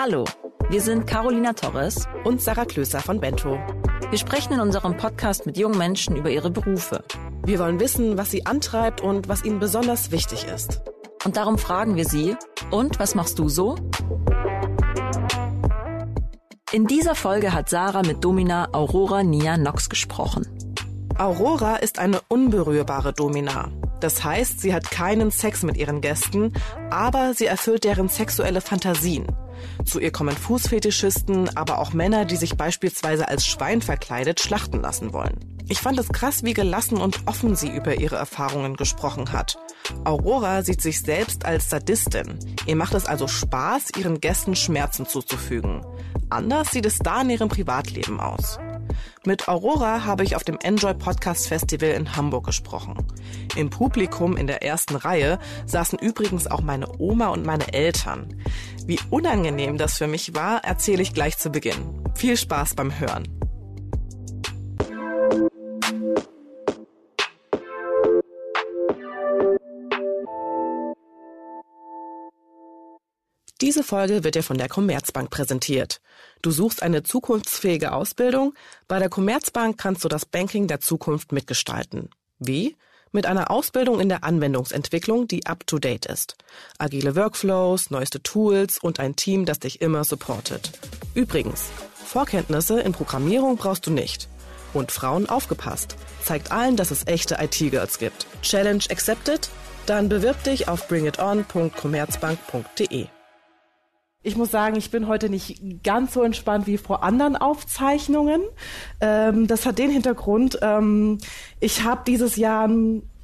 Hallo, wir sind Carolina Torres und Sarah Klöser von Bento. Wir sprechen in unserem Podcast mit jungen Menschen über ihre Berufe. Wir wollen wissen, was sie antreibt und was ihnen besonders wichtig ist. Und darum fragen wir sie, und was machst du so? In dieser Folge hat Sarah mit Domina Aurora Nia Nox gesprochen. Aurora ist eine unberührbare Domina. Das heißt, sie hat keinen Sex mit ihren Gästen, aber sie erfüllt deren sexuelle Fantasien. Zu ihr kommen Fußfetischisten, aber auch Männer, die sich beispielsweise als Schwein verkleidet schlachten lassen wollen. Ich fand es krass, wie gelassen und offen sie über ihre Erfahrungen gesprochen hat. Aurora sieht sich selbst als Sadistin. Ihr macht es also Spaß, ihren Gästen Schmerzen zuzufügen. Anders sieht es da in ihrem Privatleben aus. Mit Aurora habe ich auf dem Enjoy Podcast Festival in Hamburg gesprochen. Im Publikum in der ersten Reihe saßen übrigens auch meine Oma und meine Eltern. Wie unangenehm das für mich war, erzähle ich gleich zu Beginn. Viel Spaß beim Hören. Diese Folge wird dir von der Commerzbank präsentiert. Du suchst eine zukunftsfähige Ausbildung? Bei der Commerzbank kannst du das Banking der Zukunft mitgestalten. Wie? Mit einer Ausbildung in der Anwendungsentwicklung, die up-to-date ist. Agile Workflows, neueste Tools und ein Team, das dich immer supportet. Übrigens, Vorkenntnisse in Programmierung brauchst du nicht. Und Frauen aufgepasst. Zeigt allen, dass es echte IT-Girls gibt. Challenge accepted? Dann bewirb dich auf bringiton.commerzbank.de. Ich muss sagen, ich bin heute nicht ganz so entspannt wie vor anderen Aufzeichnungen. Ähm, das hat den Hintergrund, ähm, ich habe dieses Jahr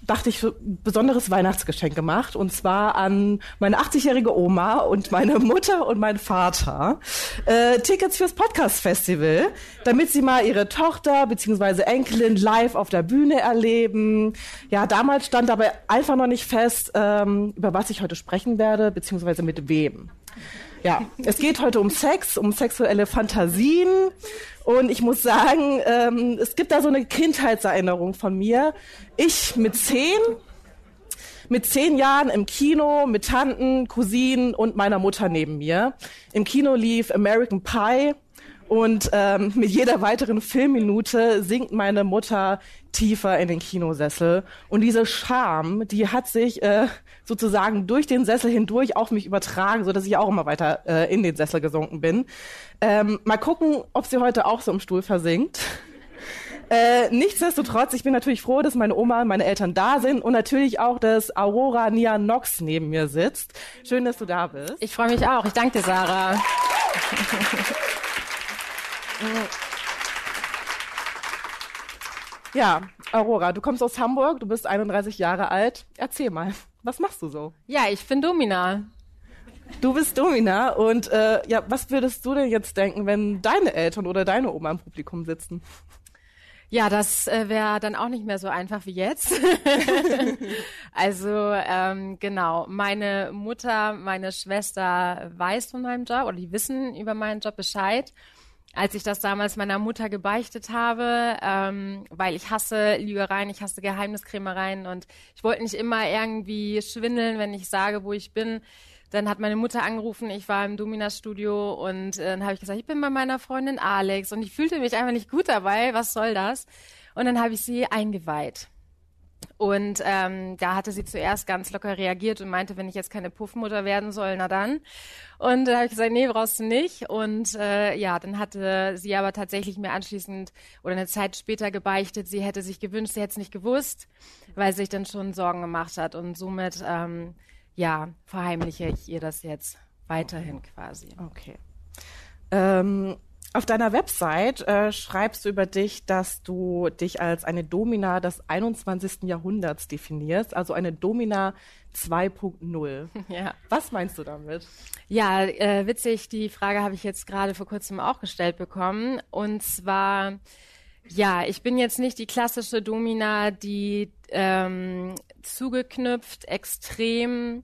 dachte ich, besonderes Weihnachtsgeschenk gemacht. Und zwar an meine 80-jährige Oma und meine Mutter und mein Vater. Äh, Tickets fürs Podcast-Festival, damit sie mal ihre Tochter bzw. Enkelin live auf der Bühne erleben. Ja, damals stand aber einfach noch nicht fest, ähm, über was ich heute sprechen werde, beziehungsweise mit wem. Ja, es geht heute um Sex, um sexuelle Fantasien. Und ich muss sagen, ähm, es gibt da so eine Kindheitserinnerung von mir. Ich mit zehn, mit zehn Jahren im Kino mit Tanten, Cousinen und meiner Mutter neben mir. Im Kino lief American Pie und ähm, mit jeder weiteren Filmminute sinkt meine Mutter tiefer in den Kinosessel. Und diese Scham, die hat sich äh, sozusagen durch den Sessel hindurch auf mich übertragen, so dass ich auch immer weiter äh, in den Sessel gesunken bin. Ähm, mal gucken, ob sie heute auch so im Stuhl versinkt. Äh, nichtsdestotrotz, ich bin natürlich froh, dass meine Oma und meine Eltern da sind und natürlich auch, dass Aurora Nia Nox neben mir sitzt. Schön, dass du da bist. Ich freue mich auch. Ich danke dir, Sarah. Ja, Aurora, du kommst aus Hamburg, du bist 31 Jahre alt. Erzähl mal, was machst du so? Ja, ich bin Domina. Du bist Domina und äh, ja, was würdest du denn jetzt denken, wenn deine Eltern oder deine Oma im Publikum sitzen? Ja, das äh, wäre dann auch nicht mehr so einfach wie jetzt. also ähm, genau, meine Mutter, meine Schwester weiß von meinem Job oder die wissen über meinen Job Bescheid als ich das damals meiner Mutter gebeichtet habe, ähm, weil ich hasse Lügereien, ich hasse Geheimniskrämereien und ich wollte nicht immer irgendwie schwindeln, wenn ich sage, wo ich bin. Dann hat meine Mutter angerufen, ich war im Domina-Studio und äh, dann habe ich gesagt, ich bin bei meiner Freundin Alex und ich fühlte mich einfach nicht gut dabei, was soll das? Und dann habe ich sie eingeweiht. Und ähm, da hatte sie zuerst ganz locker reagiert und meinte, wenn ich jetzt keine Puffmutter werden soll, na dann. Und da habe ich gesagt, nee, brauchst du nicht. Und äh, ja, dann hatte sie aber tatsächlich mir anschließend oder eine Zeit später gebeichtet, sie hätte sich gewünscht, sie hätte es nicht gewusst, weil sie sich dann schon Sorgen gemacht hat. Und somit, ähm, ja, verheimliche ich ihr das jetzt weiterhin quasi. Okay. Ähm, auf deiner Website äh, schreibst du über dich, dass du dich als eine Domina des 21. Jahrhunderts definierst, also eine Domina 2.0. Ja. Was meinst du damit? Ja, äh, witzig, die Frage habe ich jetzt gerade vor kurzem auch gestellt bekommen. Und zwar, ja, ich bin jetzt nicht die klassische Domina, die ähm, zugeknüpft, extrem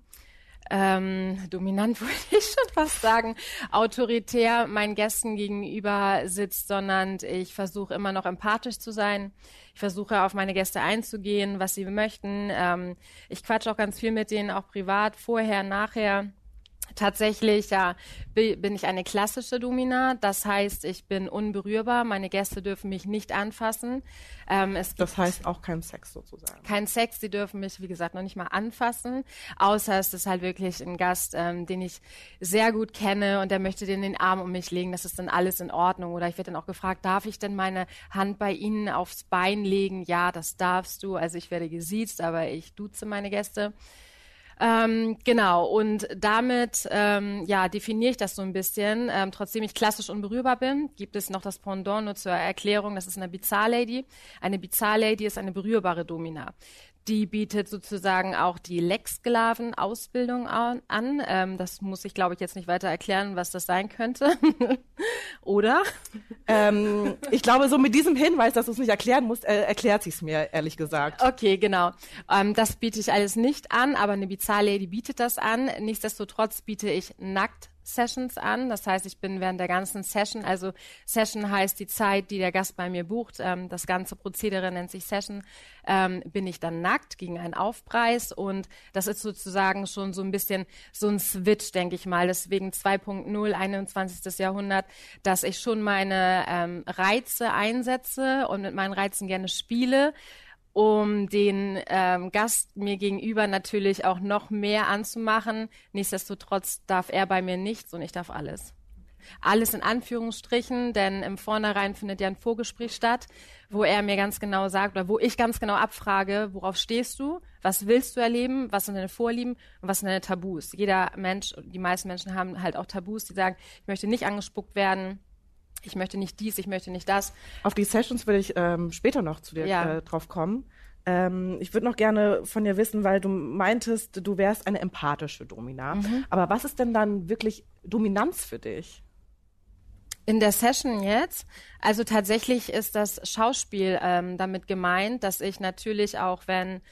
ähm, dominant würde ich schon fast sagen, autoritär meinen Gästen gegenüber sitzt, sondern ich versuche immer noch empathisch zu sein. Ich versuche auf meine Gäste einzugehen, was sie möchten. Ähm, ich quatsche auch ganz viel mit denen, auch privat, vorher, nachher. Tatsächlich, ja, bin ich eine klassische Domina. Das heißt, ich bin unberührbar. Meine Gäste dürfen mich nicht anfassen. Ähm, das heißt auch kein Sex sozusagen. Kein Sex. Sie dürfen mich, wie gesagt, noch nicht mal anfassen. Außer es ist halt wirklich ein Gast, ähm, den ich sehr gut kenne und der möchte den, den Arm um mich legen. Das ist dann alles in Ordnung. Oder ich werde dann auch gefragt, darf ich denn meine Hand bei Ihnen aufs Bein legen? Ja, das darfst du. Also ich werde gesiezt, aber ich duze meine Gäste. Ähm, genau, und damit ähm, ja, definiere ich das so ein bisschen. Ähm, trotzdem ich klassisch unberührbar bin, gibt es noch das Pendant nur zur Erklärung, das ist eine Bizarre-Lady. Eine Bizarre-Lady ist eine berührbare Domina. Die bietet sozusagen auch die Lex-Sklaven-Ausbildung an. Ähm, das muss ich, glaube ich, jetzt nicht weiter erklären, was das sein könnte. Oder? Ähm, ich glaube, so mit diesem Hinweis, dass du es nicht erklären musst, äh, erklärt sie es mir, ehrlich gesagt. Okay, genau. Ähm, das biete ich alles nicht an, aber eine Bizarre Lady bietet das an. Nichtsdestotrotz biete ich nackt Sessions an. Das heißt, ich bin während der ganzen Session, also Session heißt die Zeit, die der Gast bei mir bucht. Ähm, das ganze Prozedere nennt sich Session. Ähm, bin ich dann nackt gegen einen Aufpreis und das ist sozusagen schon so ein bisschen so ein Switch, denke ich mal. Deswegen 2.0, 21. Jahrhundert, dass ich schon meine ähm, Reize einsetze und mit meinen Reizen gerne spiele um den ähm, Gast mir gegenüber natürlich auch noch mehr anzumachen. Nichtsdestotrotz darf er bei mir nichts und ich darf alles. Alles in Anführungsstrichen, denn im Vornherein findet ja ein Vorgespräch statt, wo er mir ganz genau sagt oder wo ich ganz genau abfrage, worauf stehst du, was willst du erleben, was sind deine Vorlieben und was sind deine Tabus. Jeder Mensch, die meisten Menschen haben halt auch Tabus, die sagen, ich möchte nicht angespuckt werden, ich möchte nicht dies, ich möchte nicht das. Auf die Sessions würde ich ähm, später noch zu dir ja. äh, drauf kommen. Ähm, ich würde noch gerne von dir wissen, weil du meintest, du wärst eine empathische Domina. Mhm. Aber was ist denn dann wirklich Dominanz für dich? In der Session jetzt, also tatsächlich ist das Schauspiel ähm, damit gemeint, dass ich natürlich auch, wenn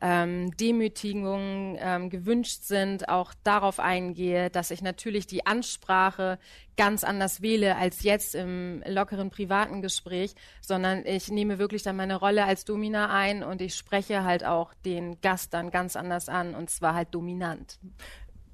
ähm, Demütigungen ähm, gewünscht sind, auch darauf eingehe, dass ich natürlich die Ansprache ganz anders wähle als jetzt im lockeren privaten Gespräch, sondern ich nehme wirklich dann meine Rolle als Domina ein und ich spreche halt auch den Gast dann ganz anders an und zwar halt dominant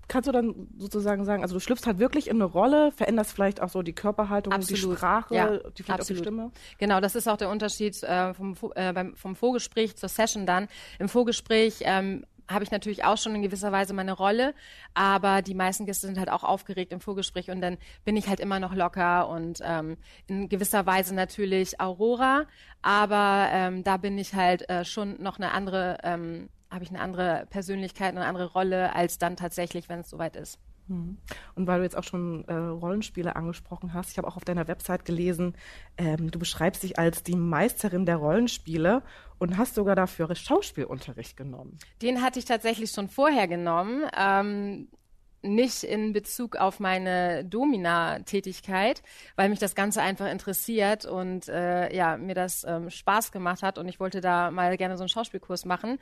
kannst du dann sozusagen sagen, also du schlüpfst halt wirklich in eine Rolle, veränderst vielleicht auch so die Körperhaltung, Absolut. die Sprache, ja, die vielleicht Absolut. die Stimme? Genau, das ist auch der Unterschied äh, vom, äh, beim, vom Vorgespräch zur Session dann. Im Vorgespräch ähm, habe ich natürlich auch schon in gewisser Weise meine Rolle, aber die meisten Gäste sind halt auch aufgeregt im Vorgespräch und dann bin ich halt immer noch locker und ähm, in gewisser Weise natürlich Aurora, aber ähm, da bin ich halt äh, schon noch eine andere ähm, habe ich eine andere Persönlichkeit, eine andere Rolle als dann tatsächlich, wenn es soweit ist. Mhm. Und weil du jetzt auch schon äh, Rollenspiele angesprochen hast, ich habe auch auf deiner Website gelesen, ähm, du beschreibst dich als die Meisterin der Rollenspiele und hast sogar dafür Schauspielunterricht genommen. Den hatte ich tatsächlich schon vorher genommen. Ähm, nicht in Bezug auf meine Domina-Tätigkeit, weil mich das Ganze einfach interessiert und äh, ja, mir das ähm, Spaß gemacht hat und ich wollte da mal gerne so einen Schauspielkurs machen.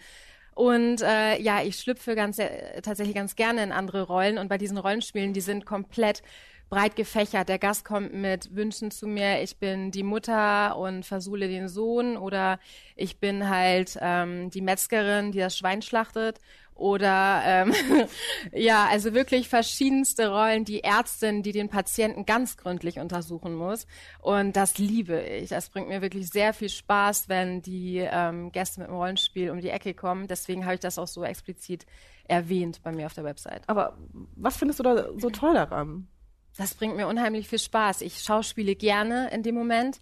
Und äh, ja, ich schlüpfe ganz äh, tatsächlich ganz gerne in andere Rollen. Und bei diesen Rollenspielen, die sind komplett breit gefächert. Der Gast kommt mit Wünschen zu mir, ich bin die Mutter und versule den Sohn. Oder ich bin halt ähm, die Metzgerin, die das Schwein schlachtet oder ähm, ja, also wirklich verschiedenste Rollen, die Ärztin, die den Patienten ganz gründlich untersuchen muss. Und das liebe ich. Das bringt mir wirklich sehr viel Spaß, wenn die ähm, Gäste mit dem Rollenspiel um die Ecke kommen. Deswegen habe ich das auch so explizit erwähnt bei mir auf der Website. Aber was findest du da so toll daran? Das bringt mir unheimlich viel Spaß. Ich schauspiele gerne in dem Moment.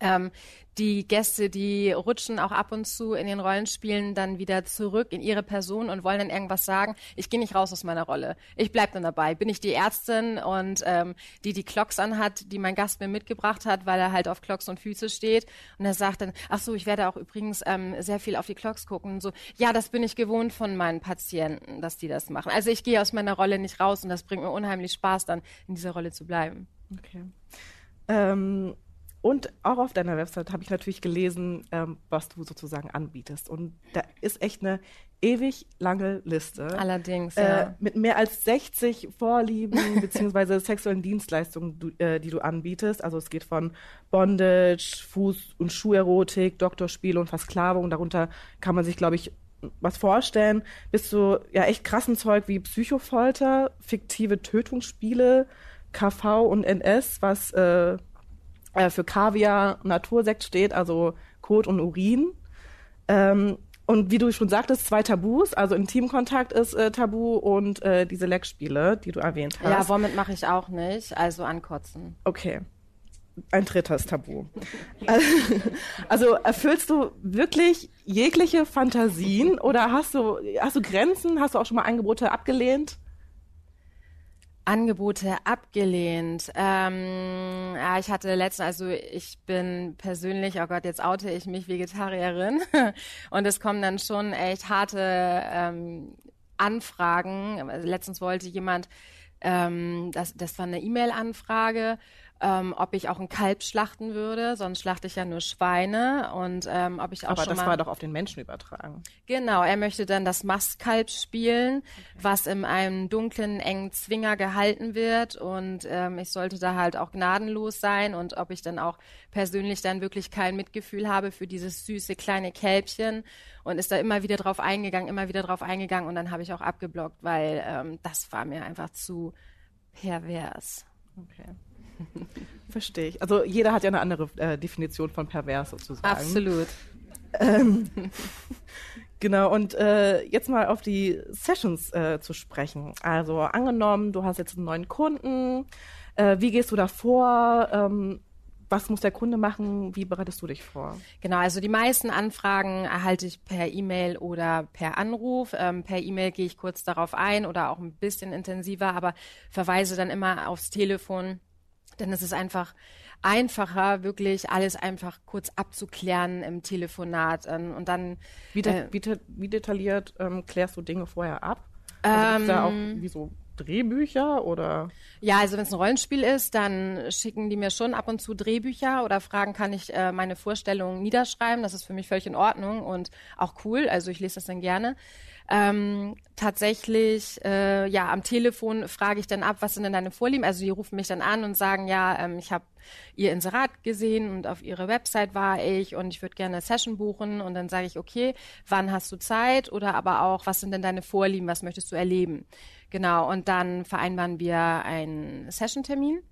Ähm, die Gäste, die rutschen auch ab und zu in den Rollenspielen dann wieder zurück in ihre Person und wollen dann irgendwas sagen. Ich gehe nicht raus aus meiner Rolle. Ich bleib dann dabei. Bin ich die Ärztin und ähm, die die Clocks anhat, die mein Gast mir mitgebracht hat, weil er halt auf Clocks und Füße steht. Und er sagt dann, ach so, ich werde auch übrigens ähm, sehr viel auf die Clocks gucken. Und so, ja, das bin ich gewohnt von meinen Patienten, dass die das machen. Also ich gehe aus meiner Rolle nicht raus und das bringt mir unheimlich Spaß, dann in dieser Rolle zu bleiben. Okay. Ähm und auch auf deiner Website habe ich natürlich gelesen, ähm, was du sozusagen anbietest. Und da ist echt eine ewig lange Liste. Allerdings, äh, ja. Mit mehr als 60 Vorlieben bzw. sexuellen Dienstleistungen, du, äh, die du anbietest. Also es geht von Bondage, Fuß- und Schuherotik, Doktorspiele und Versklavung. Darunter kann man sich, glaube ich, was vorstellen, bist du ja echt krassen Zeug wie Psychofolter, fiktive Tötungsspiele, KV und NS, was äh, äh, für Kaviar Natursekt steht, also Kot und Urin. Ähm, und wie du schon sagtest, zwei Tabus, also Intimkontakt ist äh, Tabu und äh, diese Leckspiele, die du erwähnt hast. Ja, womit mache ich auch nicht, also ankotzen. Okay. Ein drittes Tabu. also erfüllst du wirklich jegliche Fantasien oder hast du, hast du Grenzen? Hast du auch schon mal Angebote abgelehnt? Angebote abgelehnt. Ähm, ja, ich hatte letztens, also ich bin persönlich, oh Gott, jetzt oute ich mich Vegetarierin und es kommen dann schon echt harte ähm, Anfragen. Letztens wollte jemand, ähm, das, das war eine E-Mail-Anfrage ähm, ob ich auch ein Kalb schlachten würde, sonst schlachte ich ja nur Schweine und ähm, ob ich auch Aber schon das war doch auf den Menschen übertragen. Genau, er möchte dann das Mastkalb spielen, okay. was in einem dunklen, engen Zwinger gehalten wird und ähm, ich sollte da halt auch gnadenlos sein und ob ich dann auch persönlich dann wirklich kein Mitgefühl habe für dieses süße kleine Kälbchen und ist da immer wieder drauf eingegangen, immer wieder drauf eingegangen und dann habe ich auch abgeblockt, weil ähm, das war mir einfach zu pervers. Okay. Verstehe ich. Also jeder hat ja eine andere äh, Definition von pervers sozusagen. Absolut. Ähm, genau, und äh, jetzt mal auf die Sessions äh, zu sprechen. Also angenommen, du hast jetzt einen neuen Kunden. Äh, wie gehst du da vor? Ähm, was muss der Kunde machen? Wie bereitest du dich vor? Genau, also die meisten Anfragen erhalte ich per E-Mail oder per Anruf. Ähm, per E-Mail gehe ich kurz darauf ein oder auch ein bisschen intensiver, aber verweise dann immer aufs Telefon denn es ist einfach einfacher, wirklich alles einfach kurz abzuklären im Telefonat ähm, und dann. Wie, de äh, wie, de wie detailliert ähm, klärst du Dinge vorher ab? Also ähm, da auch wie so Drehbücher oder? Ja, also wenn es ein Rollenspiel ist, dann schicken die mir schon ab und zu Drehbücher oder fragen, kann ich äh, meine Vorstellungen niederschreiben? Das ist für mich völlig in Ordnung und auch cool. Also ich lese das dann gerne. Ähm, tatsächlich, äh, ja, am Telefon frage ich dann ab, was sind denn deine Vorlieben? Also die rufen mich dann an und sagen, ja, ähm, ich habe ihr Inserat gesehen und auf ihrer Website war ich und ich würde gerne eine Session buchen und dann sage ich, okay, wann hast du Zeit? Oder aber auch, was sind denn deine Vorlieben? Was möchtest du erleben? Genau, und dann vereinbaren wir einen Session-Termin.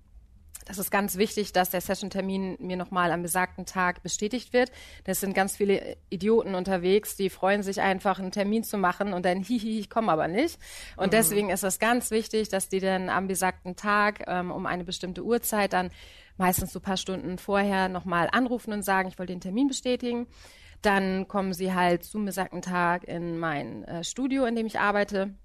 Das ist ganz wichtig, dass der Session-Termin mir nochmal am besagten Tag bestätigt wird. Das sind ganz viele Idioten unterwegs, die freuen sich einfach, einen Termin zu machen und dann hihi, ich komme aber nicht. Und mhm. deswegen ist es ganz wichtig, dass die dann am besagten Tag ähm, um eine bestimmte Uhrzeit dann meistens so ein paar Stunden vorher nochmal anrufen und sagen, ich wollte den Termin bestätigen. Dann kommen sie halt zum besagten Tag in mein äh, Studio, in dem ich arbeite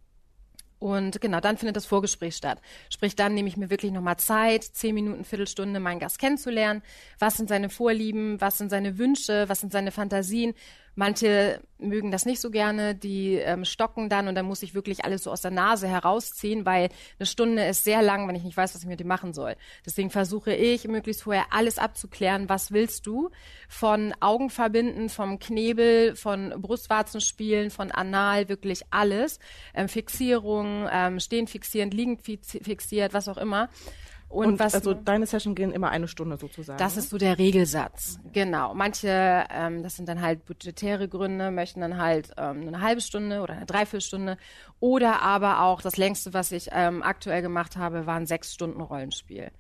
und genau, dann findet das Vorgespräch statt. Sprich, dann nehme ich mir wirklich nochmal Zeit, zehn Minuten, Viertelstunde, meinen Gast kennenzulernen. Was sind seine Vorlieben? Was sind seine Wünsche? Was sind seine Fantasien? Manche mögen das nicht so gerne, die ähm, stocken dann und dann muss ich wirklich alles so aus der Nase herausziehen, weil eine Stunde ist sehr lang, wenn ich nicht weiß, was ich mit dem machen soll. Deswegen versuche ich, möglichst vorher alles abzuklären. Was willst du? Von Augen verbinden, vom Knebel, von Brustwarzenspielen, von Anal, wirklich alles. Ähm, Fixierung, ähm, stehen fixierend, liegend fixiert, was auch immer. Und, und was, also deine Session gehen immer eine Stunde sozusagen. Das ist so der Regelsatz, genau. Manche, ähm, das sind dann halt budgetäre Gründe, möchten dann halt ähm, eine halbe Stunde oder eine Dreiviertelstunde. Oder aber auch das längste, was ich ähm, aktuell gemacht habe, waren sechs Stunden Rollenspiel.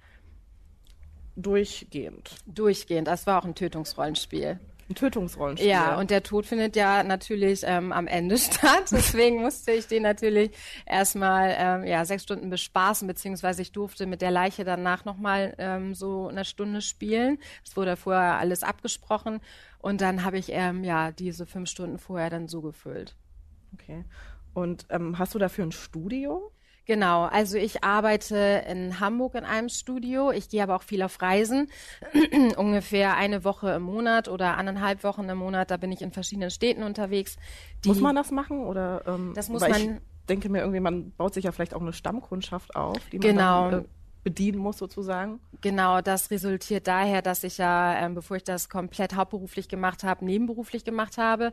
Durchgehend. Durchgehend. Das war auch ein Tötungsrollenspiel ein Tötungsrollenspiel. Ja, und der Tod findet ja natürlich ähm, am Ende statt. Deswegen musste ich den natürlich erstmal ähm, ja, sechs Stunden bespaßen, beziehungsweise ich durfte mit der Leiche danach nochmal ähm, so eine Stunde spielen. Es wurde vorher alles abgesprochen. Und dann habe ich ähm, ja diese fünf Stunden vorher dann so gefüllt. Okay. Und ähm, hast du dafür ein Studio? Genau, also ich arbeite in Hamburg in einem Studio. Ich gehe aber auch viel auf Reisen. Ungefähr eine Woche im Monat oder anderthalb Wochen im Monat. Da bin ich in verschiedenen Städten unterwegs. muss man das machen oder? Ähm, das muss man. Ich denke mir irgendwie, man baut sich ja vielleicht auch eine Stammkundschaft auf, die man genau. Dann, äh, bedienen muss sozusagen. Genau, das resultiert daher, dass ich ja, ähm, bevor ich das komplett hauptberuflich gemacht habe, nebenberuflich gemacht habe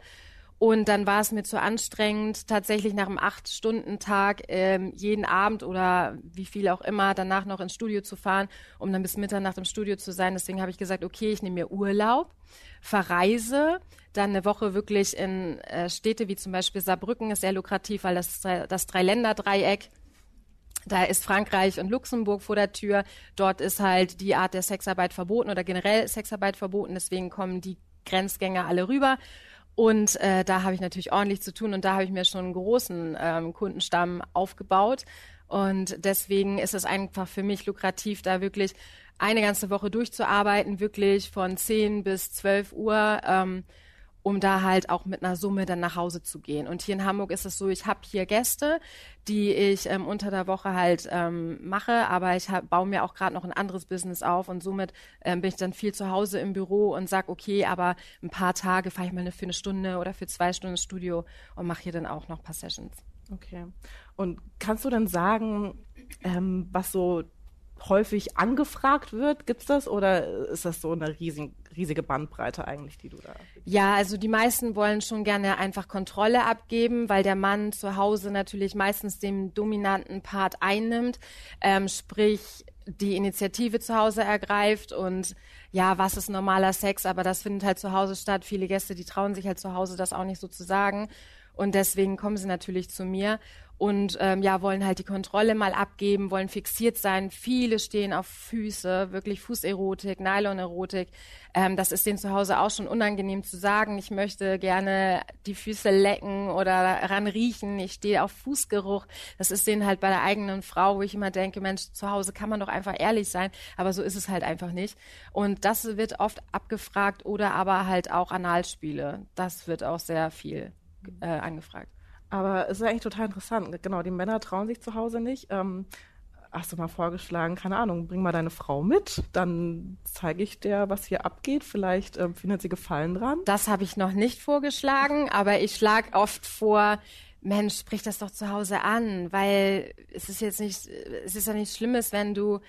Und dann war es mir zu anstrengend, tatsächlich nach einem Acht-Stunden-Tag ähm, jeden Abend oder wie viel auch immer danach noch ins Studio zu fahren, um dann bis Mitternacht im Studio zu sein. Deswegen habe ich gesagt, okay, ich nehme mir Urlaub, verreise, dann eine Woche wirklich in äh, Städte wie zum Beispiel Saarbrücken ist sehr lukrativ, weil das das Dreiländeredreieck da ist Frankreich und Luxemburg vor der Tür. Dort ist halt die Art der Sexarbeit verboten oder generell Sexarbeit verboten. Deswegen kommen die Grenzgänger alle rüber. Und äh, da habe ich natürlich ordentlich zu tun und da habe ich mir schon einen großen ähm, Kundenstamm aufgebaut. Und deswegen ist es einfach für mich lukrativ, da wirklich eine ganze Woche durchzuarbeiten, wirklich von 10 bis 12 Uhr. Ähm, um da halt auch mit einer Summe dann nach Hause zu gehen. Und hier in Hamburg ist es so, ich habe hier Gäste, die ich ähm, unter der Woche halt ähm, mache, aber ich hab, baue mir auch gerade noch ein anderes Business auf und somit ähm, bin ich dann viel zu Hause im Büro und sag okay, aber ein paar Tage fahre ich mal für eine Stunde oder für zwei Stunden ins Studio und mache hier dann auch noch ein paar Sessions. Okay. Und kannst du dann sagen, ähm, was so häufig angefragt wird? Gibt's das oder ist das so eine riesige, riesige Bandbreite eigentlich, die du da? Ja, also die meisten wollen schon gerne einfach Kontrolle abgeben, weil der Mann zu Hause natürlich meistens den dominanten Part einnimmt, ähm, sprich die Initiative zu Hause ergreift und ja, was ist normaler Sex, aber das findet halt zu Hause statt. Viele Gäste, die trauen sich halt zu Hause das auch nicht so zu sagen und deswegen kommen sie natürlich zu mir und ähm, ja, wollen halt die Kontrolle mal abgeben, wollen fixiert sein. Viele stehen auf Füße, wirklich Fußerotik, Nylonerotik. Ähm, das ist denen zu Hause auch schon unangenehm zu sagen. Ich möchte gerne die Füße lecken oder ran riechen. Ich stehe auf Fußgeruch. Das ist denen halt bei der eigenen Frau, wo ich immer denke, Mensch, zu Hause kann man doch einfach ehrlich sein. Aber so ist es halt einfach nicht. Und das wird oft abgefragt oder aber halt auch Analspiele. Das wird auch sehr viel äh, angefragt. Aber es ist eigentlich total interessant. Genau, die Männer trauen sich zu Hause nicht. Ähm, hast du mal vorgeschlagen, keine Ahnung, bring mal deine Frau mit, dann zeige ich dir, was hier abgeht. Vielleicht ähm, findet sie Gefallen dran. Das habe ich noch nicht vorgeschlagen, aber ich schlage oft vor, Mensch, sprich das doch zu Hause an, weil es ist jetzt nicht, es ist ja nichts Schlimmes, wenn du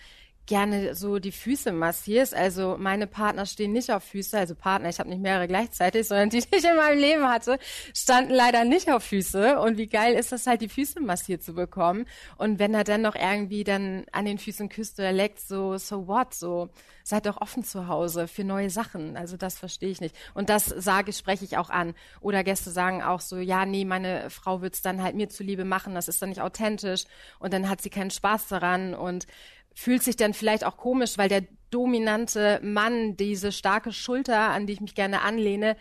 gerne so die Füße massierst. Also meine Partner stehen nicht auf Füße, also Partner, ich habe nicht mehrere gleichzeitig, sondern die, die ich in meinem Leben hatte, standen leider nicht auf Füße. Und wie geil ist das halt, die Füße massiert zu bekommen. Und wenn er dann noch irgendwie dann an den Füßen küsst oder leckt, so, so what, so, seid doch offen zu Hause für neue Sachen. Also das verstehe ich nicht. Und das sage, spreche ich auch an. Oder Gäste sagen auch so, ja, nee, meine Frau wird's dann halt mir zuliebe machen, das ist dann nicht authentisch. Und dann hat sie keinen Spaß daran. Und fühlt sich dann vielleicht auch komisch, weil der dominante Mann, diese starke Schulter, an die ich mich gerne anlehne,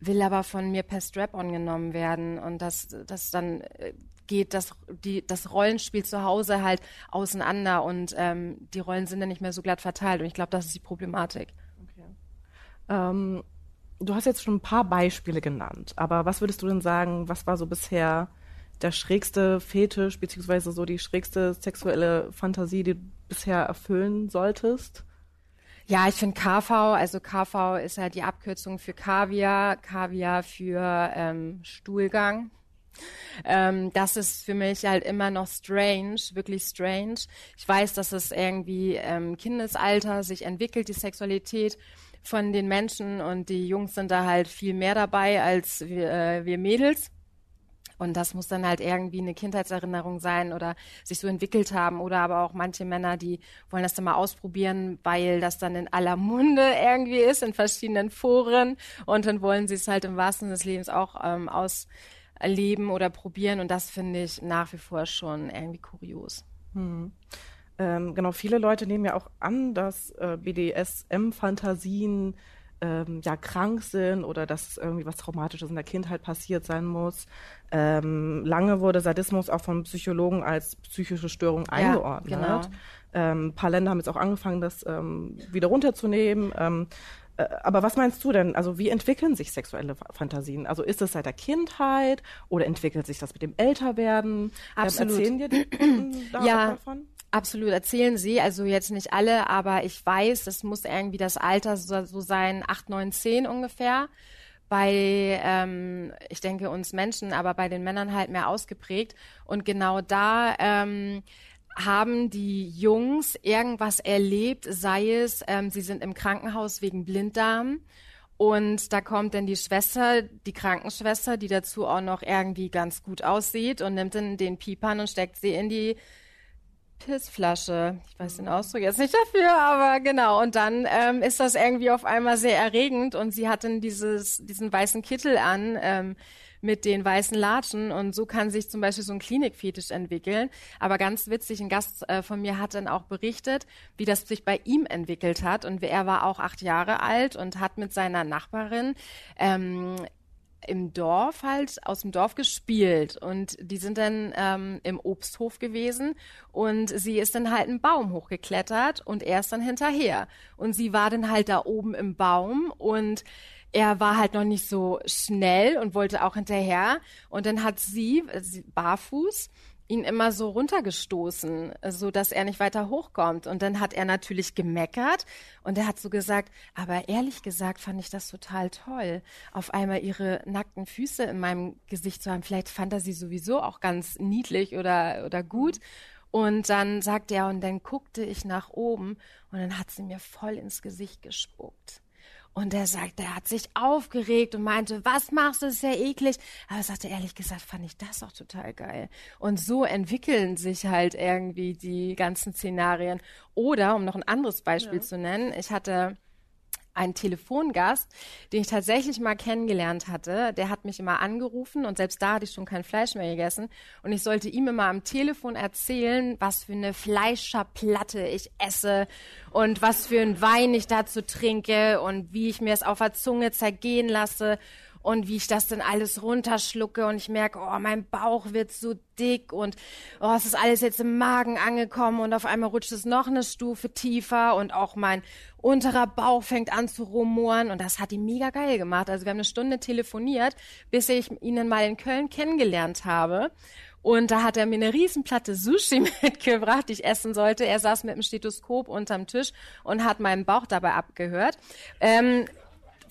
will aber von mir per Strap-on genommen werden. Und das, das dann äh, geht das, die, das Rollenspiel zu Hause halt auseinander und ähm, die Rollen sind dann nicht mehr so glatt verteilt. Und ich glaube, das ist die Problematik. Ähm, du hast jetzt schon ein paar Beispiele genannt, aber was würdest du denn sagen, was war so bisher der schrägste Fetisch, beziehungsweise so die schrägste sexuelle Fantasie, die du bisher erfüllen solltest? Ja, ich finde KV, also KV ist ja die Abkürzung für Kaviar, Kaviar für ähm, Stuhlgang. Ähm, das ist für mich halt immer noch strange, wirklich strange. Ich weiß, dass es irgendwie ähm, Kindesalter sich entwickelt, die Sexualität von den Menschen und die Jungs sind da halt viel mehr dabei als wir, äh, wir Mädels. Und das muss dann halt irgendwie eine Kindheitserinnerung sein oder sich so entwickelt haben. Oder aber auch manche Männer, die wollen das dann mal ausprobieren, weil das dann in aller Munde irgendwie ist, in verschiedenen Foren. Und dann wollen sie es halt im wahrsten Sinne des Lebens auch ähm, ausleben oder probieren. Und das finde ich nach wie vor schon irgendwie kurios. Hm. Ähm, genau, viele Leute nehmen ja auch an, dass äh, BDSM-Fantasien ähm, ja krank sind oder dass irgendwie was Traumatisches in der Kindheit passiert sein muss. Ähm, lange wurde Sadismus auch von Psychologen als psychische Störung ja, eingeordnet. Genau. Ähm, ein paar Länder haben jetzt auch angefangen, das ähm, wieder runterzunehmen. Ähm, äh, aber was meinst du denn? Also wie entwickeln sich sexuelle Fantasien? Also ist es seit der Kindheit oder entwickelt sich das mit dem Älterwerden? Ähm, Absolut. erzählen dir die ja, davon? Absolut, erzählen Sie, also jetzt nicht alle, aber ich weiß, das muss irgendwie das Alter so, so sein, acht, neun, zehn ungefähr. Bei, ähm, ich denke, uns Menschen, aber bei den Männern halt mehr ausgeprägt. Und genau da ähm, haben die Jungs irgendwas erlebt, sei es, ähm, sie sind im Krankenhaus wegen Blinddarm Und da kommt dann die Schwester, die Krankenschwester, die dazu auch noch irgendwie ganz gut aussieht und nimmt dann den Piepern und steckt sie in die Pissflasche. Ich weiß den Ausdruck jetzt nicht dafür, aber genau. Und dann ähm, ist das irgendwie auf einmal sehr erregend und sie hat dann dieses, diesen weißen Kittel an. Ähm, mit den weißen Latschen und so kann sich zum Beispiel so ein Klinikfetisch entwickeln. Aber ganz witzig, ein Gast äh, von mir hat dann auch berichtet, wie das sich bei ihm entwickelt hat und er war auch acht Jahre alt und hat mit seiner Nachbarin ähm, im Dorf halt aus dem Dorf gespielt. Und die sind dann ähm, im Obsthof gewesen. Und sie ist dann halt einen Baum hochgeklettert und er ist dann hinterher. Und sie war dann halt da oben im Baum und er war halt noch nicht so schnell und wollte auch hinterher. Und dann hat sie, sie barfuß, ihn immer so runtergestoßen, so dass er nicht weiter hochkommt. Und dann hat er natürlich gemeckert und er hat so gesagt, aber ehrlich gesagt fand ich das total toll, auf einmal ihre nackten Füße in meinem Gesicht zu haben. Vielleicht fand er sie sowieso auch ganz niedlich oder, oder gut. Und dann sagt er, und dann guckte ich nach oben und dann hat sie mir voll ins Gesicht gespuckt. Und er sagt, er hat sich aufgeregt und meinte, was machst du, ist ja eklig. Aber er sagte, ehrlich gesagt, fand ich das auch total geil. Und so entwickeln sich halt irgendwie die ganzen Szenarien. Oder, um noch ein anderes Beispiel ja. zu nennen, ich hatte ein Telefongast, den ich tatsächlich mal kennengelernt hatte. Der hat mich immer angerufen und selbst da hatte ich schon kein Fleisch mehr gegessen. Und ich sollte ihm immer am Telefon erzählen, was für eine Fleischerplatte ich esse und was für ein Wein ich dazu trinke und wie ich mir es auf der Zunge zergehen lasse und wie ich das dann alles runterschlucke und ich merke, oh, mein Bauch wird so dick und oh, es ist alles jetzt im Magen angekommen und auf einmal rutscht es noch eine Stufe tiefer und auch mein unterer Bauch fängt an zu rumoren und das hat ihn mega geil gemacht. Also wir haben eine Stunde telefoniert, bis ich ihn mal in Köln kennengelernt habe. Und da hat er mir eine Riesenplatte Sushi mitgebracht, die ich essen sollte. Er saß mit dem Stethoskop unterm Tisch und hat meinen Bauch dabei abgehört. Ähm,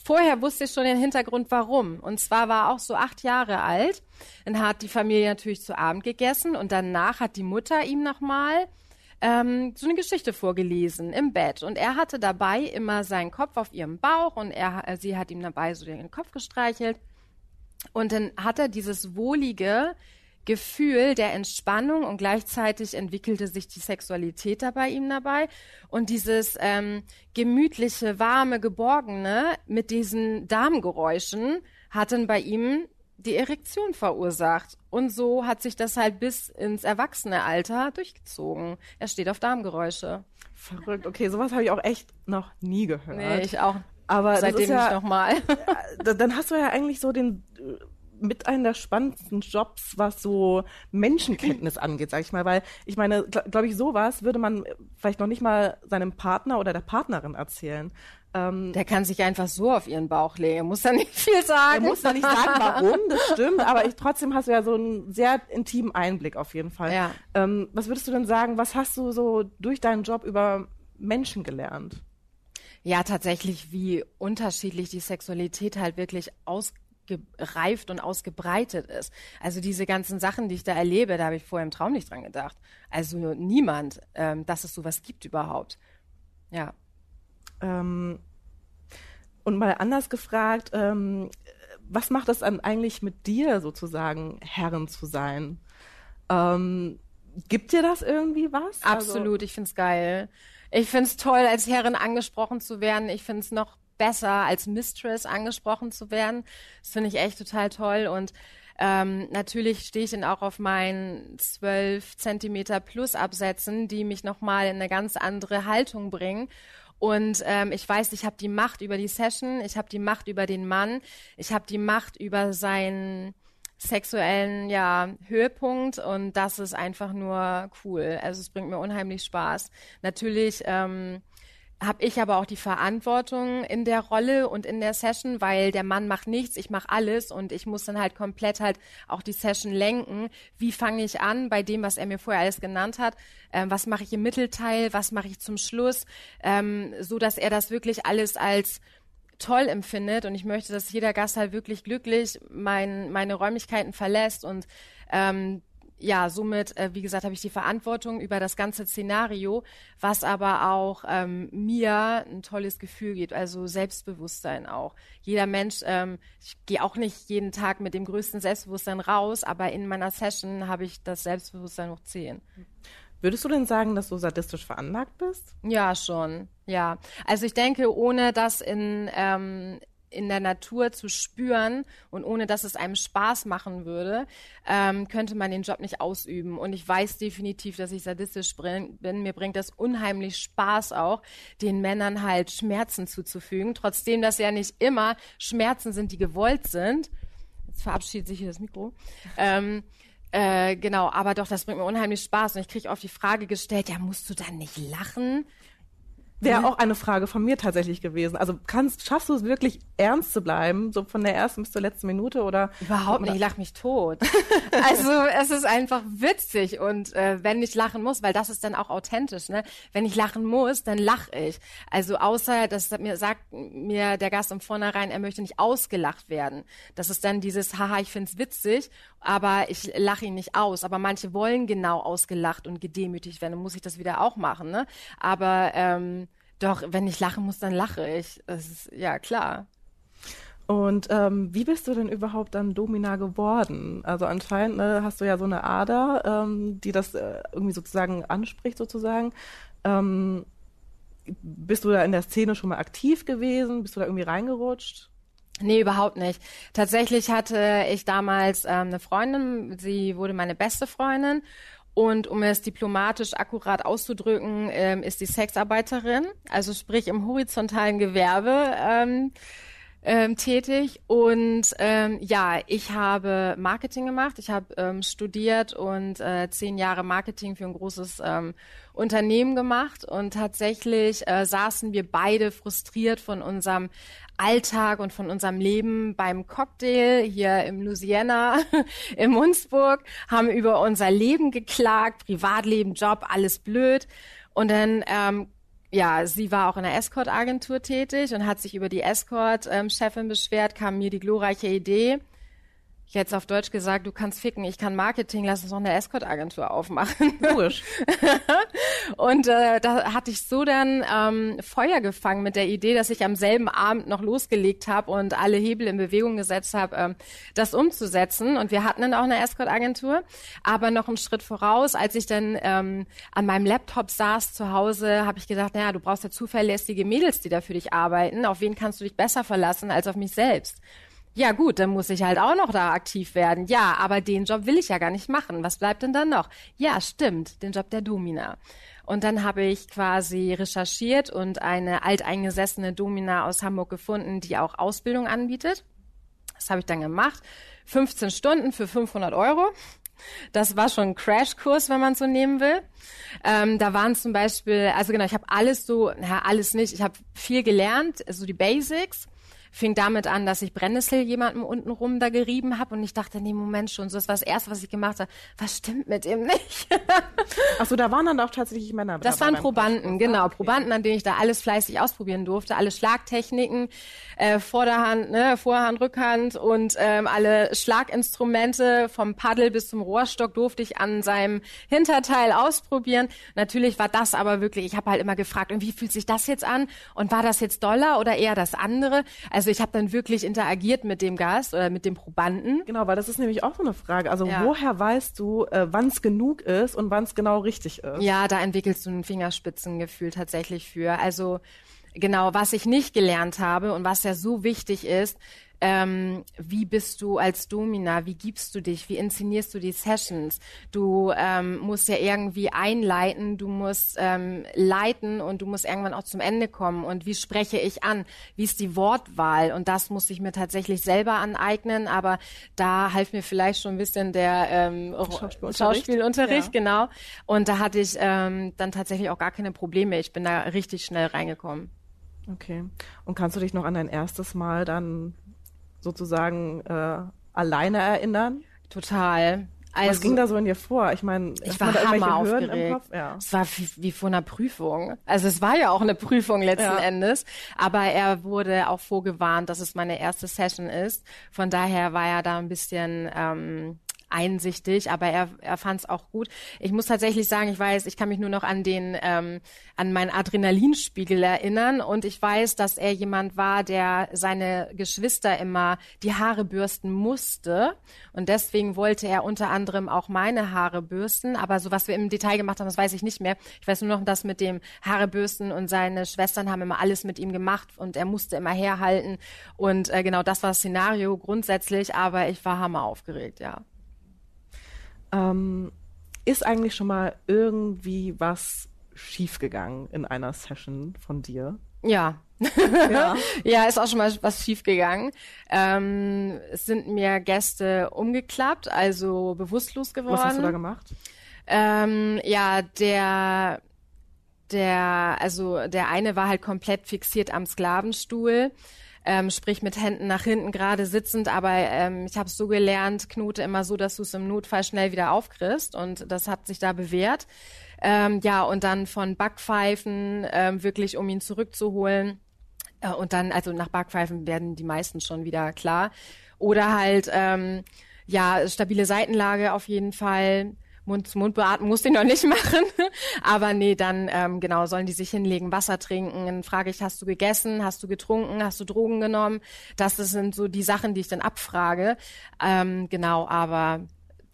vorher wusste ich schon den Hintergrund, warum. Und zwar war auch so acht Jahre alt. Dann hat die Familie natürlich zu Abend gegessen und danach hat die Mutter ihm nochmal ähm, so eine Geschichte vorgelesen im Bett. Und er hatte dabei immer seinen Kopf auf ihrem Bauch und er, äh, sie hat ihm dabei so den Kopf gestreichelt. Und dann hat er dieses wohlige Gefühl der Entspannung und gleichzeitig entwickelte sich die Sexualität dabei ihm dabei und dieses ähm, gemütliche, warme, geborgene mit diesen Darmgeräuschen hatten bei ihm die Erektion verursacht. Und so hat sich das halt bis ins Erwachsenealter durchgezogen. Er steht auf Darmgeräusche. Verrückt. Okay, sowas habe ich auch echt noch nie gehört. Nee, ich auch. Aber seitdem ja, nicht nochmal. dann hast du ja eigentlich so den mit einem der spannendsten Jobs, was so Menschenkenntnis angeht, sag ich mal, weil ich meine, glaube glaub ich, sowas würde man vielleicht noch nicht mal seinem Partner oder der Partnerin erzählen. Ähm, der kann sich einfach so auf ihren Bauch legen, muss da nicht viel sagen. Er muss da nicht sagen, warum, das stimmt, aber ich, trotzdem hast du ja so einen sehr intimen Einblick auf jeden Fall. Ja. Ähm, was würdest du denn sagen, was hast du so durch deinen Job über Menschen gelernt? Ja, tatsächlich, wie unterschiedlich die Sexualität halt wirklich ausgeht gereift und ausgebreitet ist. Also diese ganzen Sachen, die ich da erlebe, da habe ich vorher im Traum nicht dran gedacht. Also niemand, ähm, dass es sowas gibt überhaupt. Ja. Ähm, und mal anders gefragt, ähm, was macht es dann eigentlich mit dir sozusagen, Herren zu sein? Ähm, gibt dir das irgendwie was? Also Absolut, also, ich find's geil. Ich find's toll, als Herrin angesprochen zu werden. Ich find's noch besser als Mistress angesprochen zu werden. Das finde ich echt total toll und ähm, natürlich stehe ich dann auch auf meinen zwölf Zentimeter plus Absätzen, die mich nochmal in eine ganz andere Haltung bringen. Und ähm, ich weiß, ich habe die Macht über die Session, ich habe die Macht über den Mann, ich habe die Macht über seinen sexuellen ja, Höhepunkt und das ist einfach nur cool. Also es bringt mir unheimlich Spaß. Natürlich ähm, habe ich aber auch die Verantwortung in der Rolle und in der Session, weil der Mann macht nichts, ich mache alles und ich muss dann halt komplett halt auch die Session lenken. Wie fange ich an bei dem, was er mir vorher alles genannt hat? Ähm, was mache ich im Mittelteil? Was mache ich zum Schluss? Ähm, so dass er das wirklich alles als toll empfindet und ich möchte, dass jeder Gast halt wirklich glücklich mein, meine Räumlichkeiten verlässt und ähm, ja, somit, äh, wie gesagt, habe ich die Verantwortung über das ganze Szenario, was aber auch ähm, mir ein tolles Gefühl gibt, also Selbstbewusstsein auch. Jeder Mensch, ähm, ich gehe auch nicht jeden Tag mit dem größten Selbstbewusstsein raus, aber in meiner Session habe ich das Selbstbewusstsein hoch 10. Würdest du denn sagen, dass du sadistisch veranlagt bist? Ja, schon. Ja. Also ich denke, ohne das in, ähm, in der Natur zu spüren und ohne dass es einem Spaß machen würde, ähm, könnte man den Job nicht ausüben. Und ich weiß definitiv, dass ich sadistisch bin. Mir bringt das unheimlich Spaß auch, den Männern halt Schmerzen zuzufügen. Trotzdem, dass ja nicht immer Schmerzen sind, die gewollt sind. Jetzt verabschiedet sich hier das Mikro. Ähm, äh, genau, aber doch, das bringt mir unheimlich Spaß. Und ich kriege oft die Frage gestellt, ja, musst du dann nicht lachen? Wäre mhm. auch eine Frage von mir tatsächlich gewesen. Also kannst, schaffst du es wirklich ernst zu bleiben, so von der ersten bis zur letzten Minute oder? Überhaupt nicht, ich lach mich tot. also es ist einfach witzig und äh, wenn ich lachen muss, weil das ist dann auch authentisch, ne? Wenn ich lachen muss, dann lach ich. Also außer, dass mir sagt mir der Gast im Vornherein, er möchte nicht ausgelacht werden. Das ist dann dieses, haha, ich find's witzig, aber ich lache ihn nicht aus. Aber manche wollen genau ausgelacht und gedemütigt werden, dann muss ich das wieder auch machen, ne? Aber ähm, doch, wenn ich lachen muss, dann lache ich. Das ist ja klar. Und ähm, wie bist du denn überhaupt dann Domina geworden? Also anscheinend ne, hast du ja so eine Ader, ähm, die das äh, irgendwie sozusagen anspricht, sozusagen. Ähm, bist du da in der Szene schon mal aktiv gewesen? Bist du da irgendwie reingerutscht? Nee, überhaupt nicht. Tatsächlich hatte ich damals ähm, eine Freundin, sie wurde meine beste Freundin und um es diplomatisch akkurat auszudrücken, ähm, ist die Sexarbeiterin, also sprich im horizontalen Gewerbe ähm, ähm, tätig. Und ähm, ja, ich habe Marketing gemacht. Ich habe ähm, studiert und äh, zehn Jahre Marketing für ein großes ähm, Unternehmen gemacht. Und tatsächlich äh, saßen wir beide frustriert von unserem Alltag und von unserem Leben beim Cocktail hier im Louisiana, im Munzburg, haben über unser Leben geklagt, Privatleben, Job, alles blöd. Und dann ähm, ja, sie war auch in der Escort-Agentur tätig und hat sich über die Escort-Chefin ähm, beschwert, kam mir die glorreiche Idee, Jetzt auf Deutsch gesagt, du kannst ficken, ich kann Marketing, lass uns noch eine Escort-Agentur aufmachen. Logisch. und äh, da hatte ich so dann ähm, Feuer gefangen mit der Idee, dass ich am selben Abend noch losgelegt habe und alle Hebel in Bewegung gesetzt habe, ähm, das umzusetzen. Und wir hatten dann auch eine Escort-Agentur, aber noch einen Schritt voraus. Als ich dann ähm, an meinem Laptop saß zu Hause, habe ich gedacht, naja, du brauchst ja zuverlässige Mädels, die da für dich arbeiten. Auf wen kannst du dich besser verlassen als auf mich selbst? Ja gut, dann muss ich halt auch noch da aktiv werden. Ja, aber den Job will ich ja gar nicht machen. Was bleibt denn dann noch? Ja, stimmt, den Job der Domina. Und dann habe ich quasi recherchiert und eine alteingesessene Domina aus Hamburg gefunden, die auch Ausbildung anbietet. Das habe ich dann gemacht. 15 Stunden für 500 Euro. Das war schon ein Crashkurs, wenn man so nehmen will. Ähm, da waren zum Beispiel, also genau, ich habe alles so, ja, alles nicht. Ich habe viel gelernt, so also die Basics fing damit an, dass ich Brennnessel jemandem unten rum da gerieben habe und ich dachte, nee, Moment schon, so das war das Erste, was ich gemacht habe. Was stimmt mit ihm nicht? Ach so, da waren dann auch tatsächlich Männer. Das waren Probanden, genau, ah, okay. Probanden, an denen ich da alles fleißig ausprobieren durfte, alle Schlagtechniken, äh, Vorderhand, ne, Vorhand, Rückhand und ähm, alle Schlaginstrumente vom Paddel bis zum Rohrstock durfte ich an seinem Hinterteil ausprobieren. Natürlich war das aber wirklich, ich habe halt immer gefragt, und wie fühlt sich das jetzt an und war das jetzt doller oder eher das andere? Also also ich habe dann wirklich interagiert mit dem Gast oder mit dem Probanden. Genau, weil das ist nämlich auch so eine Frage. Also ja. woher weißt du, äh, wann es genug ist und wann es genau richtig ist? Ja, da entwickelst du ein Fingerspitzengefühl tatsächlich für. Also genau, was ich nicht gelernt habe und was ja so wichtig ist, ähm, wie bist du als Domina, wie gibst du dich, wie inszenierst du die Sessions. Du ähm, musst ja irgendwie einleiten, du musst ähm, leiten und du musst irgendwann auch zum Ende kommen. Und wie spreche ich an? Wie ist die Wortwahl? Und das musste ich mir tatsächlich selber aneignen, aber da half mir vielleicht schon ein bisschen der ähm, Schauspielunterricht, Schauspielunterricht ja. genau. Und da hatte ich ähm, dann tatsächlich auch gar keine Probleme. Ich bin da richtig schnell reingekommen. Okay. Und kannst du dich noch an dein erstes Mal dann sozusagen äh, alleine erinnern? Total. Also, Was ging da so in dir vor? Ich meine, ich war hammer aufgeregt. Ja. Es war wie, wie vor einer Prüfung. Also es war ja auch eine Prüfung letzten ja. Endes, aber er wurde auch vorgewarnt, dass es meine erste Session ist. Von daher war er da ein bisschen ähm, einsichtig, aber er, er fand es auch gut. Ich muss tatsächlich sagen, ich weiß, ich kann mich nur noch an den ähm, an meinen Adrenalinspiegel erinnern und ich weiß, dass er jemand war, der seine Geschwister immer die Haare bürsten musste und deswegen wollte er unter anderem auch meine Haare bürsten, aber so was wir im Detail gemacht haben, das weiß ich nicht mehr. Ich weiß nur noch, dass mit dem Haare bürsten und seine Schwestern haben immer alles mit ihm gemacht und er musste immer herhalten und äh, genau das war das Szenario grundsätzlich, aber ich war hammer aufgeregt, ja. Ähm, ist eigentlich schon mal irgendwie was schiefgegangen in einer Session von dir? Ja. ja. ja, ist auch schon mal was schiefgegangen. Ähm, es sind mir Gäste umgeklappt, also bewusstlos geworden. Was hast du da gemacht? Ähm, ja, der, der, also der eine war halt komplett fixiert am Sklavenstuhl ähm, sprich mit Händen nach hinten gerade sitzend, aber ähm, ich habe es so gelernt, knote immer so, dass du es im Notfall schnell wieder aufkriegst und das hat sich da bewährt. Ähm, ja, und dann von Backpfeifen ähm, wirklich, um ihn zurückzuholen. Äh, und dann, also nach Backpfeifen werden die meisten schon wieder klar. Oder halt, ähm, ja, stabile Seitenlage auf jeden Fall. Mund-zu-Mund-Beatmung musste ich noch nicht machen. Aber nee, dann ähm, genau sollen die sich hinlegen, Wasser trinken. Dann frage ich, hast du gegessen, hast du getrunken, hast du Drogen genommen? Das, das sind so die Sachen, die ich dann abfrage. Ähm, genau, aber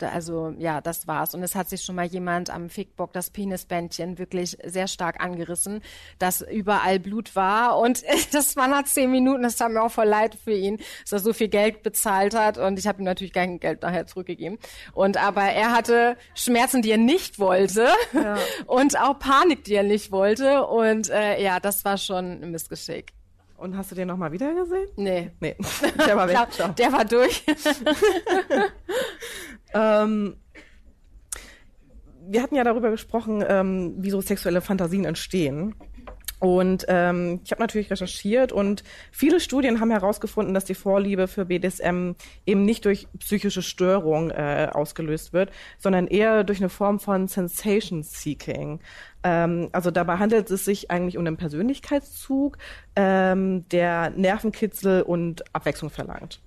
also ja, das war's. Und es hat sich schon mal jemand am Fickbock das Penisbändchen wirklich sehr stark angerissen, dass überall Blut war. Und das waren nach zehn Minuten, das tat mir auch voll leid für ihn, dass er so viel Geld bezahlt hat. Und ich habe ihm natürlich kein Geld nachher zurückgegeben. Und aber er hatte Schmerzen, die er nicht wollte. Ja. Und auch Panik, die er nicht wollte. Und äh, ja, das war schon ein Missgeschick. Und hast du den nochmal wieder gesehen? Nee. Nee. Der war weg. Glaub, der war durch. ähm, wir hatten ja darüber gesprochen, ähm, wie so sexuelle Fantasien entstehen. Und ähm, ich habe natürlich recherchiert und viele Studien haben herausgefunden, dass die Vorliebe für BDSM eben nicht durch psychische Störung äh, ausgelöst wird, sondern eher durch eine Form von Sensation Seeking. Ähm, also dabei handelt es sich eigentlich um einen Persönlichkeitszug, ähm, der Nervenkitzel und Abwechslung verlangt.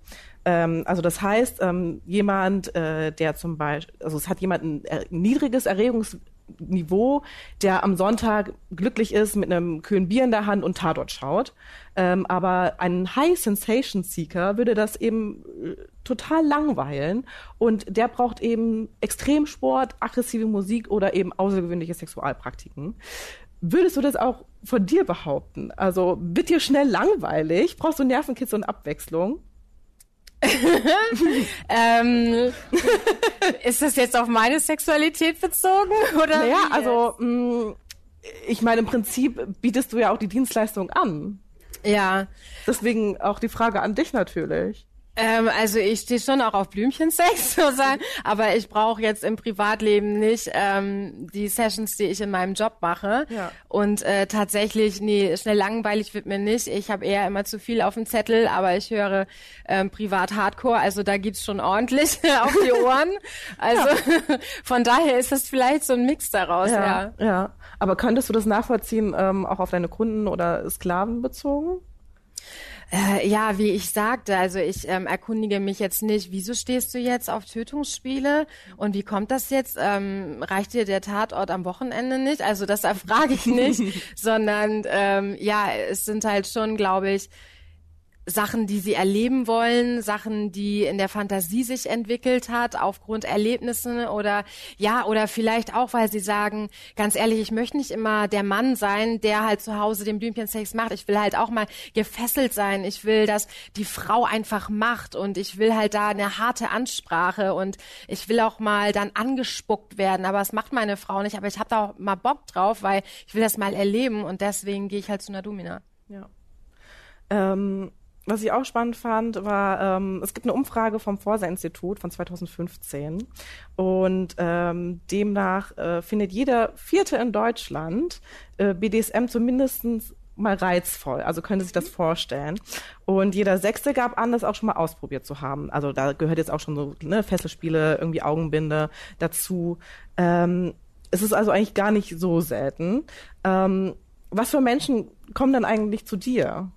Ähm, also das heißt, ähm, jemand, äh, der zum Beispiel, also es hat jemand ein, ein niedriges Erregungs Niveau, der am Sonntag glücklich ist mit einem kühlen Bier in der Hand und Tatort schaut. Ähm, aber ein High Sensation Seeker würde das eben äh, total langweilen und der braucht eben Extremsport, aggressive Musik oder eben außergewöhnliche Sexualpraktiken. Würdest du das auch von dir behaupten? Also wird dir schnell langweilig? Brauchst du Nervenkitzel und Abwechslung? ähm, ist das jetzt auf meine Sexualität bezogen? Oder naja, also mh, mm, ich meine, im Prinzip bietest du ja auch die Dienstleistung an. Ja. Deswegen auch die Frage an dich natürlich. Ähm, also ich stehe schon auch auf Blümchensex, sozusagen, aber ich brauche jetzt im Privatleben nicht ähm, die Sessions, die ich in meinem Job mache. Ja. Und äh, tatsächlich, nee, schnell langweilig wird mir nicht. Ich habe eher immer zu viel auf dem Zettel, aber ich höre ähm, privat Hardcore, also da gibt's schon ordentlich auf die Ohren. Also ja. von daher ist es vielleicht so ein Mix daraus, ja. Ja, ja. aber könntest du das nachvollziehen, ähm, auch auf deine Kunden oder Sklaven bezogen? Äh, ja, wie ich sagte, also ich ähm, erkundige mich jetzt nicht, wieso stehst du jetzt auf Tötungsspiele und wie kommt das jetzt? Ähm, reicht dir der Tatort am Wochenende nicht? Also das erfrage ich nicht, sondern ähm, ja, es sind halt schon, glaube ich, Sachen, die sie erleben wollen, Sachen, die in der Fantasie sich entwickelt hat, aufgrund Erlebnissen oder ja, oder vielleicht auch, weil sie sagen, ganz ehrlich, ich möchte nicht immer der Mann sein, der halt zu Hause den Blümchensex macht. Ich will halt auch mal gefesselt sein. Ich will, dass die Frau einfach macht und ich will halt da eine harte Ansprache und ich will auch mal dann angespuckt werden. Aber das macht meine Frau nicht. Aber ich habe da auch mal Bock drauf, weil ich will das mal erleben und deswegen gehe ich halt zu einer Domina. Ja. Ähm was ich auch spannend fand, war, ähm, es gibt eine Umfrage vom Forsa-Institut von 2015 und ähm, demnach äh, findet jeder Vierte in Deutschland äh, BDSM zumindest mal reizvoll, also könnte sich das vorstellen. Und jeder Sechste gab an, das auch schon mal ausprobiert zu haben. Also da gehört jetzt auch schon so ne, Fesselspiele, irgendwie Augenbinde dazu. Ähm, es ist also eigentlich gar nicht so selten. Ähm, was für Menschen kommen dann eigentlich zu dir?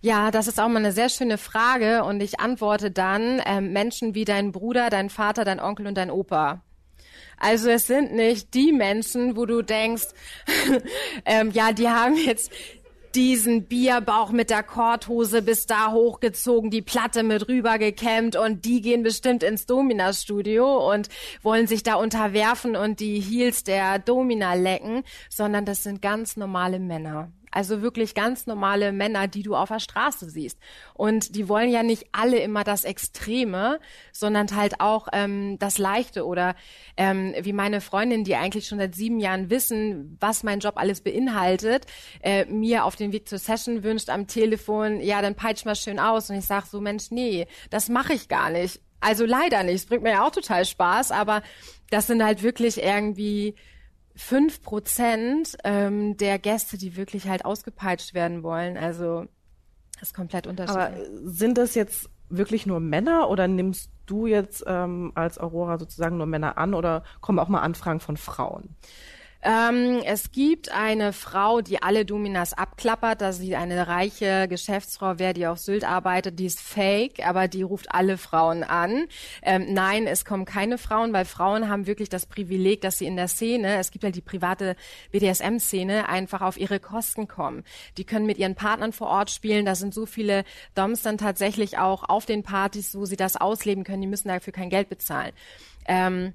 Ja, das ist auch mal eine sehr schöne Frage und ich antworte dann ähm, Menschen wie dein Bruder, dein Vater, dein Onkel und dein Opa. Also es sind nicht die Menschen, wo du denkst, ähm, ja, die haben jetzt diesen Bierbauch mit der Korthose bis da hochgezogen, die Platte mit rüber gekämmt und die gehen bestimmt ins Domina-Studio und wollen sich da unterwerfen und die Heels der Domina lecken, sondern das sind ganz normale Männer. Also wirklich ganz normale Männer, die du auf der Straße siehst. Und die wollen ja nicht alle immer das Extreme, sondern halt auch ähm, das Leichte oder ähm, wie meine Freundin, die eigentlich schon seit sieben Jahren wissen, was mein Job alles beinhaltet, äh, mir auf den Weg zur Session wünscht am Telefon, ja, dann peitsch mal schön aus. Und ich sag so, Mensch, nee, das mache ich gar nicht. Also leider nicht. Es bringt mir ja auch total Spaß, aber das sind halt wirklich irgendwie fünf Prozent ähm, der Gäste, die wirklich halt ausgepeitscht werden wollen. Also ist komplett unterschiedlich. Aber sind das jetzt wirklich nur Männer oder nimmst du jetzt ähm, als Aurora sozusagen nur Männer an oder kommen auch mal Anfragen von Frauen? Ähm, es gibt eine Frau, die alle Dominas abklappert, dass sie eine reiche Geschäftsfrau wäre, die auf Sylt arbeitet. Die ist fake, aber die ruft alle Frauen an. Ähm, nein, es kommen keine Frauen, weil Frauen haben wirklich das Privileg, dass sie in der Szene, es gibt ja die private BDSM-Szene, einfach auf ihre Kosten kommen. Die können mit ihren Partnern vor Ort spielen. Da sind so viele Doms dann tatsächlich auch auf den Partys, wo sie das ausleben können. Die müssen dafür kein Geld bezahlen. Ähm,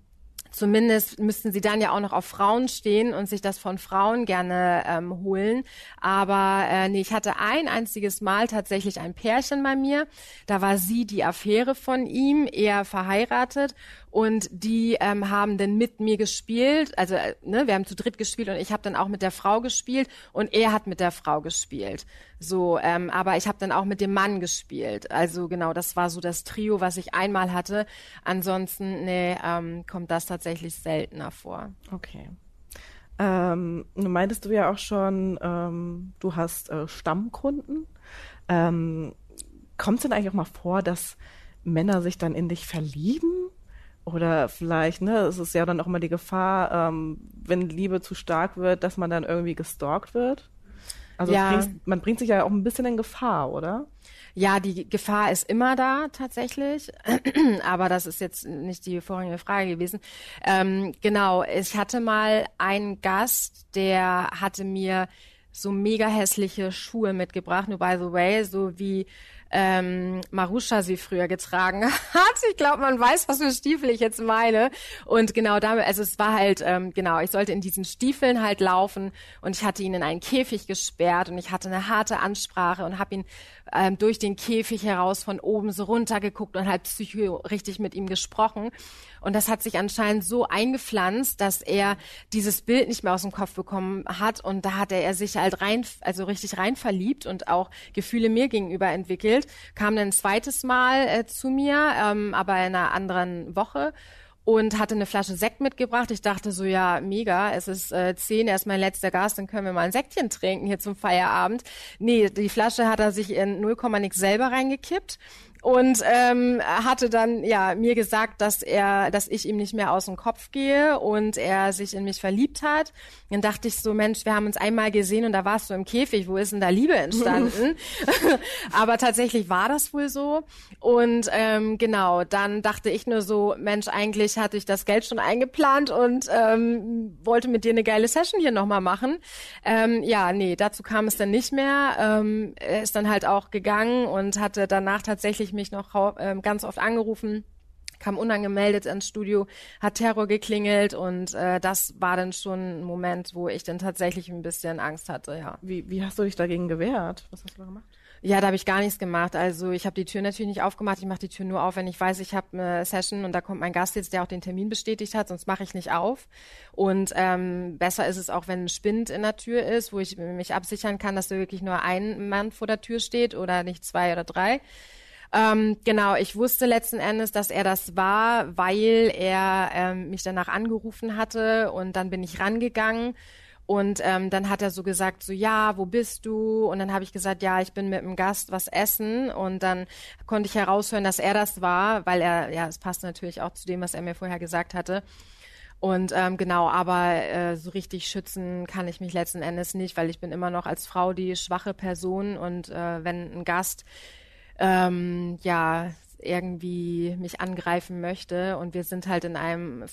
Zumindest müssten sie dann ja auch noch auf Frauen stehen und sich das von Frauen gerne ähm, holen. Aber äh, nee, ich hatte ein einziges Mal tatsächlich ein Pärchen bei mir. Da war sie die Affäre von ihm, er verheiratet und die ähm, haben dann mit mir gespielt. Also äh, ne, wir haben zu dritt gespielt und ich habe dann auch mit der Frau gespielt und er hat mit der Frau gespielt. So, ähm, aber ich habe dann auch mit dem Mann gespielt. Also genau, das war so das Trio, was ich einmal hatte. Ansonsten nee, ähm, kommt das tatsächlich seltener vor. Okay. Ähm, nun meintest du ja auch schon, ähm, du hast äh, Stammkunden. Ähm, Kommt es denn eigentlich auch mal vor, dass Männer sich dann in dich verlieben? Oder vielleicht, ne, es ist ja dann auch mal die Gefahr, ähm, wenn Liebe zu stark wird, dass man dann irgendwie gestalkt wird. Also ja. bringt, man bringt sich ja auch ein bisschen in Gefahr, oder? Ja, die Gefahr ist immer da tatsächlich, aber das ist jetzt nicht die vorrangige Frage gewesen. Ähm, genau, ich hatte mal einen Gast, der hatte mir so mega hässliche Schuhe mitgebracht, nur by the way, so wie ähm, Marusha sie früher getragen hat. Ich glaube, man weiß, was für Stiefel ich jetzt meine. Und genau damit, also es war halt, ähm, genau, ich sollte in diesen Stiefeln halt laufen und ich hatte ihn in einen Käfig gesperrt und ich hatte eine harte Ansprache und habe ihn ähm, durch den Käfig heraus von oben so runter geguckt und halt psycho richtig mit ihm gesprochen. Und das hat sich anscheinend so eingepflanzt, dass er dieses Bild nicht mehr aus dem Kopf bekommen hat. Und da hat er sich halt rein, also richtig rein verliebt und auch Gefühle mir gegenüber entwickelt. Kam dann ein zweites Mal äh, zu mir, ähm, aber in einer anderen Woche und hatte eine Flasche Sekt mitgebracht. Ich dachte so, ja, mega, es ist äh, zehn, er ist mein letzter Gast, dann können wir mal ein Säckchen trinken hier zum Feierabend. Nee, die Flasche hat er sich in 0, nix selber reingekippt und ähm, hatte dann ja mir gesagt, dass er, dass ich ihm nicht mehr aus dem Kopf gehe und er sich in mich verliebt hat. Dann dachte ich so, Mensch, wir haben uns einmal gesehen und da warst du im Käfig. Wo ist denn da Liebe entstanden? Aber tatsächlich war das wohl so. Und ähm, genau, dann dachte ich nur so, Mensch, eigentlich hatte ich das Geld schon eingeplant und ähm, wollte mit dir eine geile Session hier nochmal machen. Ähm, ja, nee, dazu kam es dann nicht mehr. Ähm, er ist dann halt auch gegangen und hatte danach tatsächlich mich noch äh, ganz oft angerufen kam unangemeldet ins Studio, hat Terror geklingelt und äh, das war dann schon ein Moment, wo ich dann tatsächlich ein bisschen Angst hatte, ja. Wie, wie hast du dich dagegen gewehrt? Was hast du da gemacht? Ja, da habe ich gar nichts gemacht. Also ich habe die Tür natürlich nicht aufgemacht. Ich mache die Tür nur auf, wenn ich weiß, ich habe eine Session und da kommt mein Gast jetzt, der auch den Termin bestätigt hat, sonst mache ich nicht auf. Und ähm, besser ist es auch, wenn ein Spind in der Tür ist, wo ich mich absichern kann, dass da wirklich nur ein Mann vor der Tür steht oder nicht zwei oder drei. Ähm, genau, ich wusste letzten Endes, dass er das war, weil er ähm, mich danach angerufen hatte und dann bin ich rangegangen. Und ähm, dann hat er so gesagt, so ja, wo bist du? Und dann habe ich gesagt, ja, ich bin mit einem Gast was essen. Und dann konnte ich heraushören, dass er das war, weil er, ja, es passt natürlich auch zu dem, was er mir vorher gesagt hatte. Und ähm, genau, aber äh, so richtig schützen kann ich mich letzten Endes nicht, weil ich bin immer noch als Frau die schwache Person und äh, wenn ein Gast ähm, ja irgendwie mich angreifen möchte und wir sind halt in einem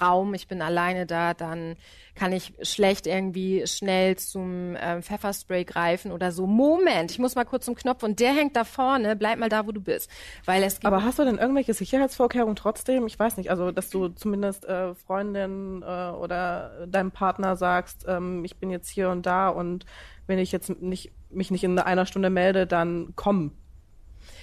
Raum, ich bin alleine da, dann kann ich schlecht irgendwie schnell zum ähm, Pfefferspray greifen oder so. Moment, ich muss mal kurz zum Knopf und der hängt da vorne, bleib mal da, wo du bist. Weil es Aber hast du denn irgendwelche Sicherheitsvorkehrungen trotzdem? Ich weiß nicht, also dass du zumindest äh, Freundin äh, oder deinem Partner sagst, ähm, ich bin jetzt hier und da und wenn ich jetzt nicht, mich nicht in einer Stunde melde, dann komm.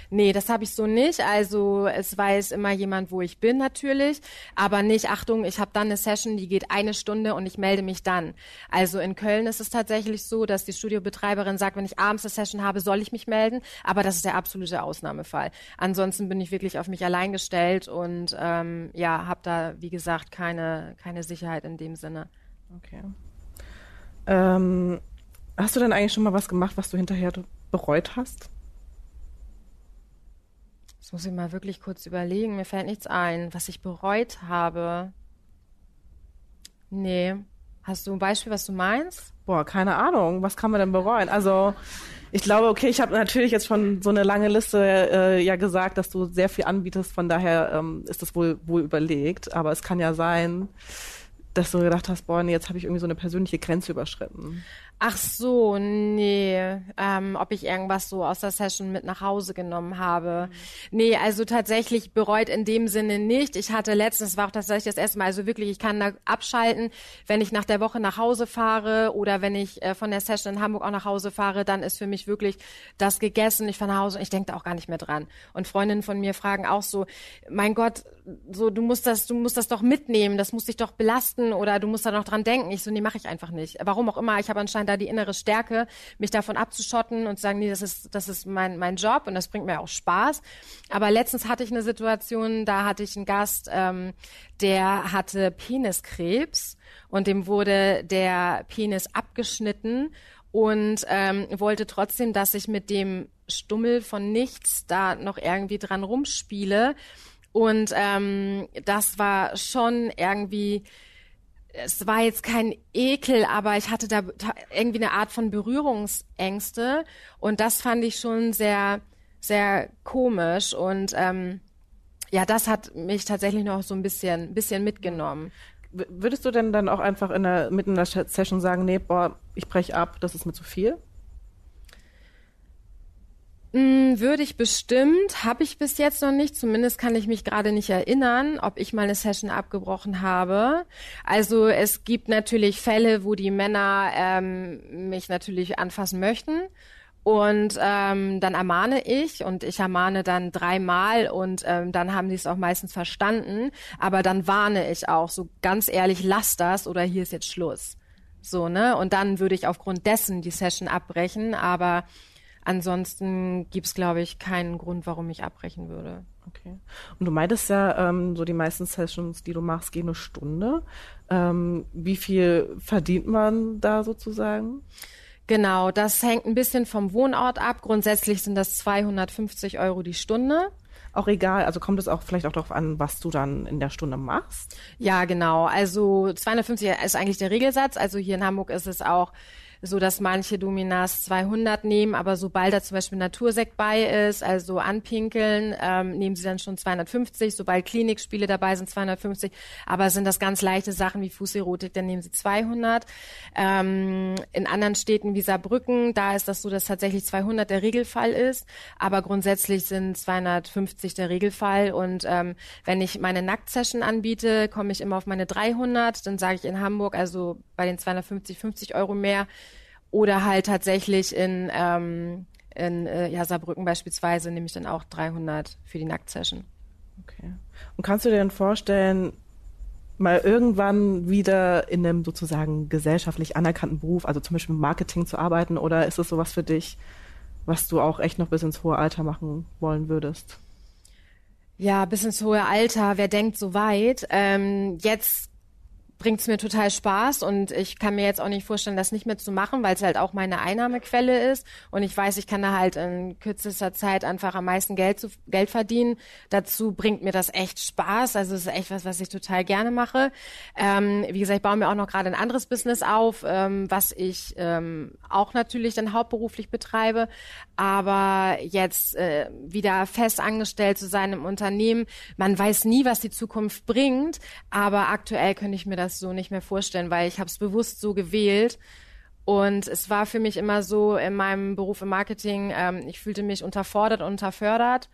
Nee, das habe ich so nicht. Also es weiß immer jemand, wo ich bin natürlich, aber nicht, Achtung, ich habe dann eine Session, die geht eine Stunde und ich melde mich dann. Also in Köln ist es tatsächlich so, dass die Studiobetreiberin sagt, wenn ich abends eine Session habe, soll ich mich melden, aber das ist der absolute Ausnahmefall. Ansonsten bin ich wirklich auf mich allein gestellt und ähm, ja, habe da, wie gesagt, keine, keine Sicherheit in dem Sinne. Okay. Ähm, hast du denn eigentlich schon mal was gemacht, was du hinterher bereut hast? Das muss ich mal wirklich kurz überlegen. Mir fällt nichts ein, was ich bereut habe. Nee. Hast du ein Beispiel, was du meinst? Boah, keine Ahnung. Was kann man denn bereuen? Also, ich glaube, okay, ich habe natürlich jetzt schon so eine lange Liste äh, ja gesagt, dass du sehr viel anbietest. Von daher ähm, ist das wohl wohl überlegt. Aber es kann ja sein, dass du gedacht hast, boah, nee, jetzt habe ich irgendwie so eine persönliche Grenze überschritten. Ach so, nee. Ähm, ob ich irgendwas so aus der Session mit nach Hause genommen habe. Mhm. Nee, also tatsächlich bereut in dem Sinne nicht. Ich hatte letztens, war auch tatsächlich das erste Mal, also wirklich, ich kann da abschalten, wenn ich nach der Woche nach Hause fahre oder wenn ich äh, von der Session in Hamburg auch nach Hause fahre, dann ist für mich wirklich das gegessen. Ich fahre nach Hause und ich denke da auch gar nicht mehr dran. Und Freundinnen von mir fragen auch so, mein Gott, so du musst das, du musst das doch mitnehmen, das muss dich doch belasten oder du musst da noch dran denken. Ich so, nee, mache ich einfach nicht. Warum auch immer, ich habe anscheinend da die innere Stärke, mich davon abzuschotten und zu sagen, nee, das ist, das ist mein, mein Job und das bringt mir auch Spaß. Aber letztens hatte ich eine Situation, da hatte ich einen Gast, ähm, der hatte Peniskrebs und dem wurde der Penis abgeschnitten und ähm, wollte trotzdem, dass ich mit dem Stummel von nichts da noch irgendwie dran rumspiele. Und ähm, das war schon irgendwie es war jetzt kein Ekel, aber ich hatte da irgendwie eine Art von Berührungsängste und das fand ich schon sehr, sehr komisch und ähm, ja, das hat mich tatsächlich noch so ein bisschen, bisschen mitgenommen. Würdest du denn dann auch einfach in der, mitten in der Session sagen, nee, boah, ich breche ab, das ist mir zu viel? Mm, würde ich bestimmt, habe ich bis jetzt noch nicht. Zumindest kann ich mich gerade nicht erinnern, ob ich mal eine Session abgebrochen habe. Also es gibt natürlich Fälle, wo die Männer ähm, mich natürlich anfassen möchten. Und ähm, dann ermahne ich und ich ermahne dann dreimal und ähm, dann haben sie es auch meistens verstanden. Aber dann warne ich auch so ganz ehrlich, lass das oder hier ist jetzt Schluss. So, ne? Und dann würde ich aufgrund dessen die Session abbrechen. Aber Ansonsten gibt es, glaube ich, keinen Grund, warum ich abbrechen würde. Okay. Und du meintest ja, ähm, so die meisten Sessions, die du machst, gehen eine Stunde. Ähm, wie viel verdient man da sozusagen? Genau, das hängt ein bisschen vom Wohnort ab. Grundsätzlich sind das 250 Euro die Stunde auch egal? Also kommt es auch vielleicht auch darauf an, was du dann in der Stunde machst? Ja, genau. Also 250 ist eigentlich der Regelsatz. Also hier in Hamburg ist es auch so dass manche Dominas 200 nehmen, aber sobald da zum Beispiel Natursekt bei ist, also anpinkeln, ähm, nehmen sie dann schon 250. Sobald Klinikspiele dabei sind, 250. Aber sind das ganz leichte Sachen wie Fußerotik, dann nehmen sie 200. Ähm, in anderen Städten wie Saarbrücken, da ist das so, dass tatsächlich 200 der Regelfall ist, aber grundsätzlich sind 250 der Regelfall. Und ähm, wenn ich meine Nacktsession anbiete, komme ich immer auf meine 300. Dann sage ich in Hamburg, also bei den 250, 50 Euro mehr oder halt tatsächlich in, ähm, in äh, ja, Saarbrücken beispielsweise nehme ich dann auch 300 für die Nacktsession. Okay. Und kannst du dir denn vorstellen, mal irgendwann wieder in einem sozusagen gesellschaftlich anerkannten Beruf, also zum Beispiel Marketing zu arbeiten, oder ist es sowas für dich, was du auch echt noch bis ins hohe Alter machen wollen würdest? Ja, bis ins hohe Alter. Wer denkt so weit? Ähm, jetzt bringt es mir total Spaß und ich kann mir jetzt auch nicht vorstellen, das nicht mehr zu machen, weil es halt auch meine Einnahmequelle ist und ich weiß, ich kann da halt in kürzester Zeit einfach am meisten Geld, zu, Geld verdienen. Dazu bringt mir das echt Spaß, also es ist echt was, was ich total gerne mache. Ähm, wie gesagt, ich baue mir auch noch gerade ein anderes Business auf, ähm, was ich ähm, auch natürlich dann hauptberuflich betreibe, aber jetzt äh, wieder fest angestellt zu sein im Unternehmen, man weiß nie, was die Zukunft bringt, aber aktuell könnte ich mir das so nicht mehr vorstellen, weil ich habe es bewusst so gewählt. Und es war für mich immer so in meinem Beruf im Marketing, ähm, ich fühlte mich unterfordert und unterfördert.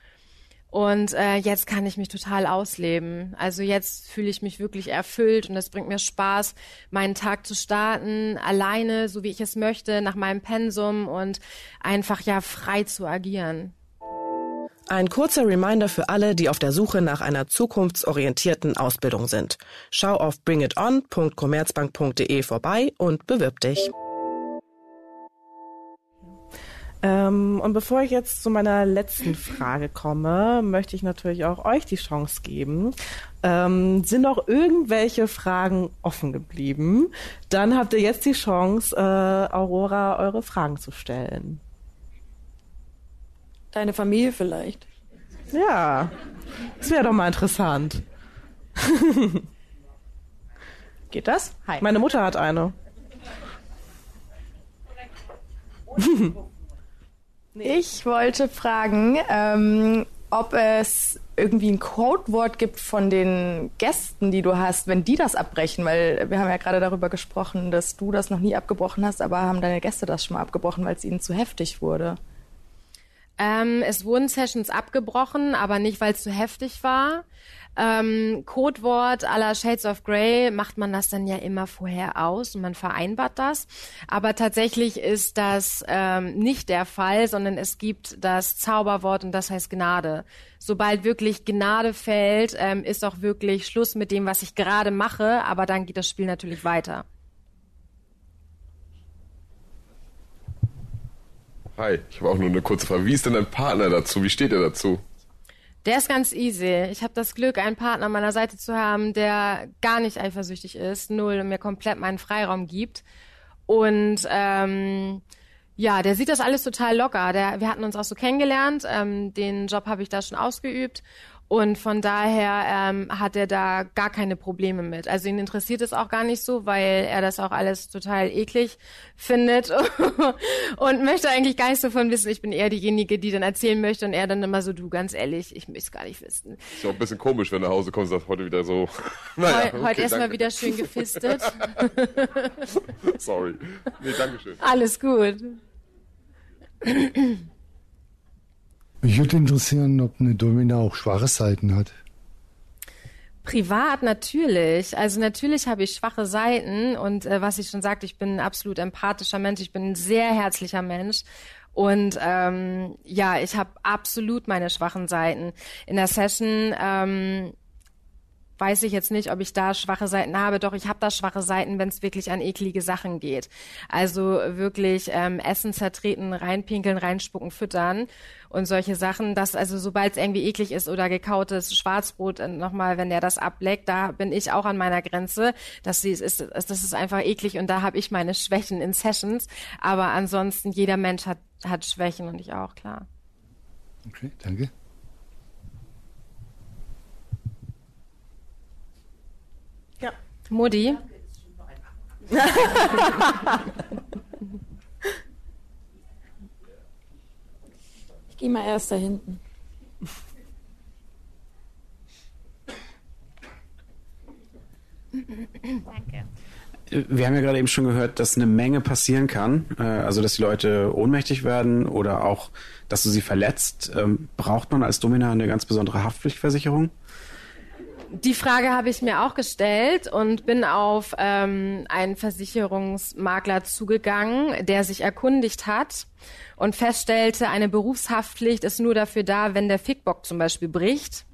Und äh, jetzt kann ich mich total ausleben. Also jetzt fühle ich mich wirklich erfüllt und es bringt mir Spaß, meinen Tag zu starten, alleine, so wie ich es möchte, nach meinem Pensum und einfach ja frei zu agieren. Ein kurzer Reminder für alle, die auf der Suche nach einer zukunftsorientierten Ausbildung sind. Schau auf bringiton.commerzbank.de vorbei und bewirb dich. Ähm, und bevor ich jetzt zu meiner letzten Frage komme, möchte ich natürlich auch euch die Chance geben. Ähm, sind noch irgendwelche Fragen offen geblieben? Dann habt ihr jetzt die Chance, äh, Aurora eure Fragen zu stellen. Deine Familie vielleicht. Ja, das wäre doch mal interessant. Geht das? Hi. Meine Mutter hat eine. Ich wollte fragen, ähm, ob es irgendwie ein Codewort gibt von den Gästen, die du hast, wenn die das abbrechen, weil wir haben ja gerade darüber gesprochen, dass du das noch nie abgebrochen hast, aber haben deine Gäste das schon mal abgebrochen, weil es ihnen zu heftig wurde? Ähm, es wurden Sessions abgebrochen, aber nicht, weil es zu heftig war. Ähm, Codewort aller Shades of Grey macht man das dann ja immer vorher aus und man vereinbart das. Aber tatsächlich ist das ähm, nicht der Fall, sondern es gibt das Zauberwort und das heißt Gnade. Sobald wirklich Gnade fällt, ähm, ist auch wirklich Schluss mit dem, was ich gerade mache, aber dann geht das Spiel natürlich weiter. Hi, ich habe auch nur eine kurze Frage. Wie ist denn dein Partner dazu? Wie steht er dazu? Der ist ganz easy. Ich habe das Glück, einen Partner an meiner Seite zu haben, der gar nicht eifersüchtig ist, null und mir komplett meinen Freiraum gibt. Und ähm, ja, der sieht das alles total locker. Der, wir hatten uns auch so kennengelernt. Ähm, den Job habe ich da schon ausgeübt und von daher ähm, hat er da gar keine Probleme mit. Also ihn interessiert es auch gar nicht so, weil er das auch alles total eklig findet und möchte eigentlich gar nicht so von wissen. Ich bin eher diejenige, die dann erzählen möchte und er dann immer so, du ganz ehrlich, ich möchte es gar nicht wissen. Ist auch ein bisschen komisch, wenn du nach Hause kommst und sagst, heute wieder so. naja, Heu, okay, heute erstmal wieder schön gefistet. Sorry. Nee, danke schön. Alles gut. Mich würde interessieren, ob eine Domina auch schwache Seiten hat. Privat natürlich. Also natürlich habe ich schwache Seiten und äh, was ich schon sagte, ich bin ein absolut empathischer Mensch, ich bin ein sehr herzlicher Mensch. Und ähm, ja, ich habe absolut meine schwachen Seiten. In der Session ähm, weiß ich jetzt nicht, ob ich da schwache Seiten habe. Doch, ich habe da schwache Seiten, wenn es wirklich an eklige Sachen geht. Also wirklich ähm, Essen zertreten, reinpinkeln, reinspucken, füttern und solche Sachen. Das also, sobald es irgendwie eklig ist oder gekautes Schwarzbrot, äh, nochmal, wenn der das ableckt, da bin ich auch an meiner Grenze. Das ist, ist, das ist einfach eklig und da habe ich meine Schwächen in Sessions. Aber ansonsten, jeder Mensch hat, hat Schwächen und ich auch, klar. Okay, danke. Mutti. ich gehe mal erst da hinten. Danke. Wir haben ja gerade eben schon gehört, dass eine Menge passieren kann. Äh, also, dass die Leute ohnmächtig werden oder auch, dass du sie verletzt. Ähm, braucht man als Domina eine ganz besondere Haftpflichtversicherung? Die Frage habe ich mir auch gestellt und bin auf ähm, einen Versicherungsmakler zugegangen, der sich erkundigt hat und feststellte, eine Berufshaftpflicht ist nur dafür da, wenn der Fickbock zum Beispiel bricht,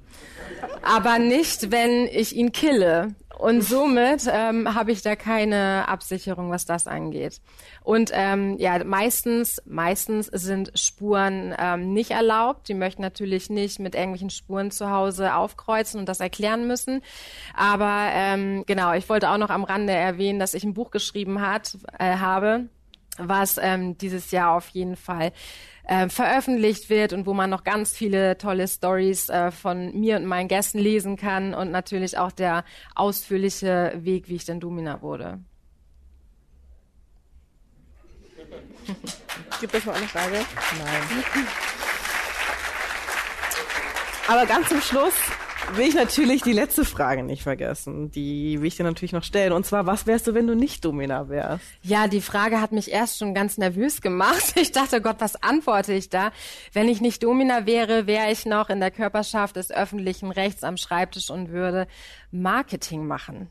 aber nicht, wenn ich ihn kille. Und somit ähm, habe ich da keine Absicherung, was das angeht. Und ähm, ja, meistens, meistens sind Spuren ähm, nicht erlaubt. Die möchten natürlich nicht mit irgendwelchen Spuren zu Hause aufkreuzen und das erklären müssen. Aber ähm, genau, ich wollte auch noch am Rande erwähnen, dass ich ein Buch geschrieben hat, äh, habe, was ähm, dieses Jahr auf jeden Fall äh, veröffentlicht wird und wo man noch ganz viele tolle Stories äh, von mir und meinen Gästen lesen kann und natürlich auch der ausführliche Weg, wie ich denn Domina wurde. Gibt es noch eine Frage? Nein. Aber ganz zum Schluss will ich natürlich die letzte Frage nicht vergessen. Die will ich dir natürlich noch stellen. Und zwar, was wärst du, wenn du nicht Domina wärst? Ja, die Frage hat mich erst schon ganz nervös gemacht. Ich dachte, Gott, was antworte ich da? Wenn ich nicht Domina wäre, wäre ich noch in der Körperschaft des öffentlichen Rechts am Schreibtisch und würde Marketing machen.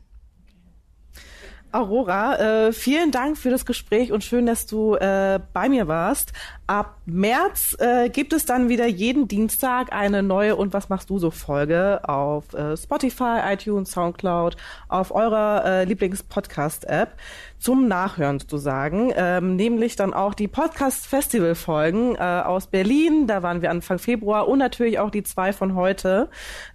Aurora, äh, vielen Dank für das Gespräch und schön, dass du äh, bei mir warst. Ab März äh, gibt es dann wieder jeden Dienstag eine neue Und was machst du so Folge auf äh, Spotify, iTunes, Soundcloud, auf eurer äh, Lieblings-Podcast-App zum Nachhören sozusagen, ähm, nämlich dann auch die Podcast-Festival-Folgen äh, aus Berlin, da waren wir Anfang Februar und natürlich auch die zwei von heute.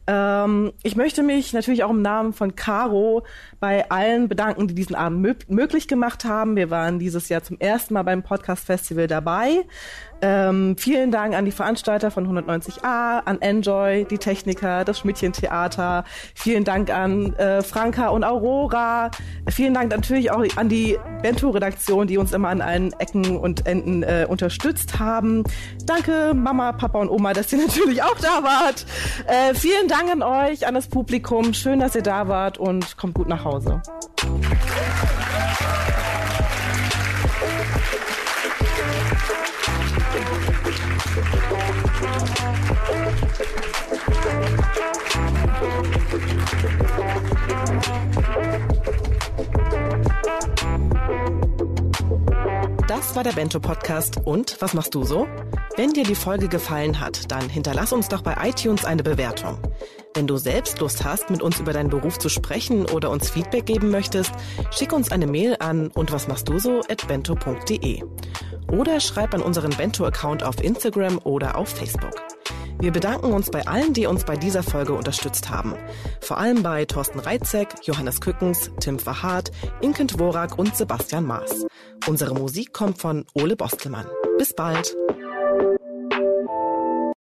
Ähm, ich möchte mich natürlich auch im Namen von Caro bei allen bedanken, die diesen Abend möglich gemacht haben. Wir waren dieses Jahr zum ersten Mal beim Podcast-Festival dabei. Ähm, vielen Dank an die Veranstalter von 190a, an Enjoy, die Techniker, das Schmidtchen-Theater. Vielen Dank an äh, Franka und Aurora. Vielen Dank natürlich auch an die Bento-Redaktion, die uns immer an allen Ecken und Enden äh, unterstützt haben. Danke Mama, Papa und Oma, dass ihr natürlich auch da wart. Äh, vielen Dank an euch, an das Publikum. Schön, dass ihr da wart und kommt gut nach Hause. Das war der Bento Podcast. Und was machst du so? Wenn dir die Folge gefallen hat, dann hinterlass uns doch bei iTunes eine Bewertung. Wenn du selbst Lust hast, mit uns über deinen Beruf zu sprechen oder uns Feedback geben möchtest, schick uns eine Mail an und was machst du so at bento.de. Oder schreib an unseren Bento-Account auf Instagram oder auf Facebook. Wir bedanken uns bei allen, die uns bei dieser Folge unterstützt haben. Vor allem bei Thorsten Reitzek, Johannes Kückens, Tim Verhardt, Inkent Worak und Sebastian Maas. Unsere Musik kommt von Ole Bostelmann. Bis bald!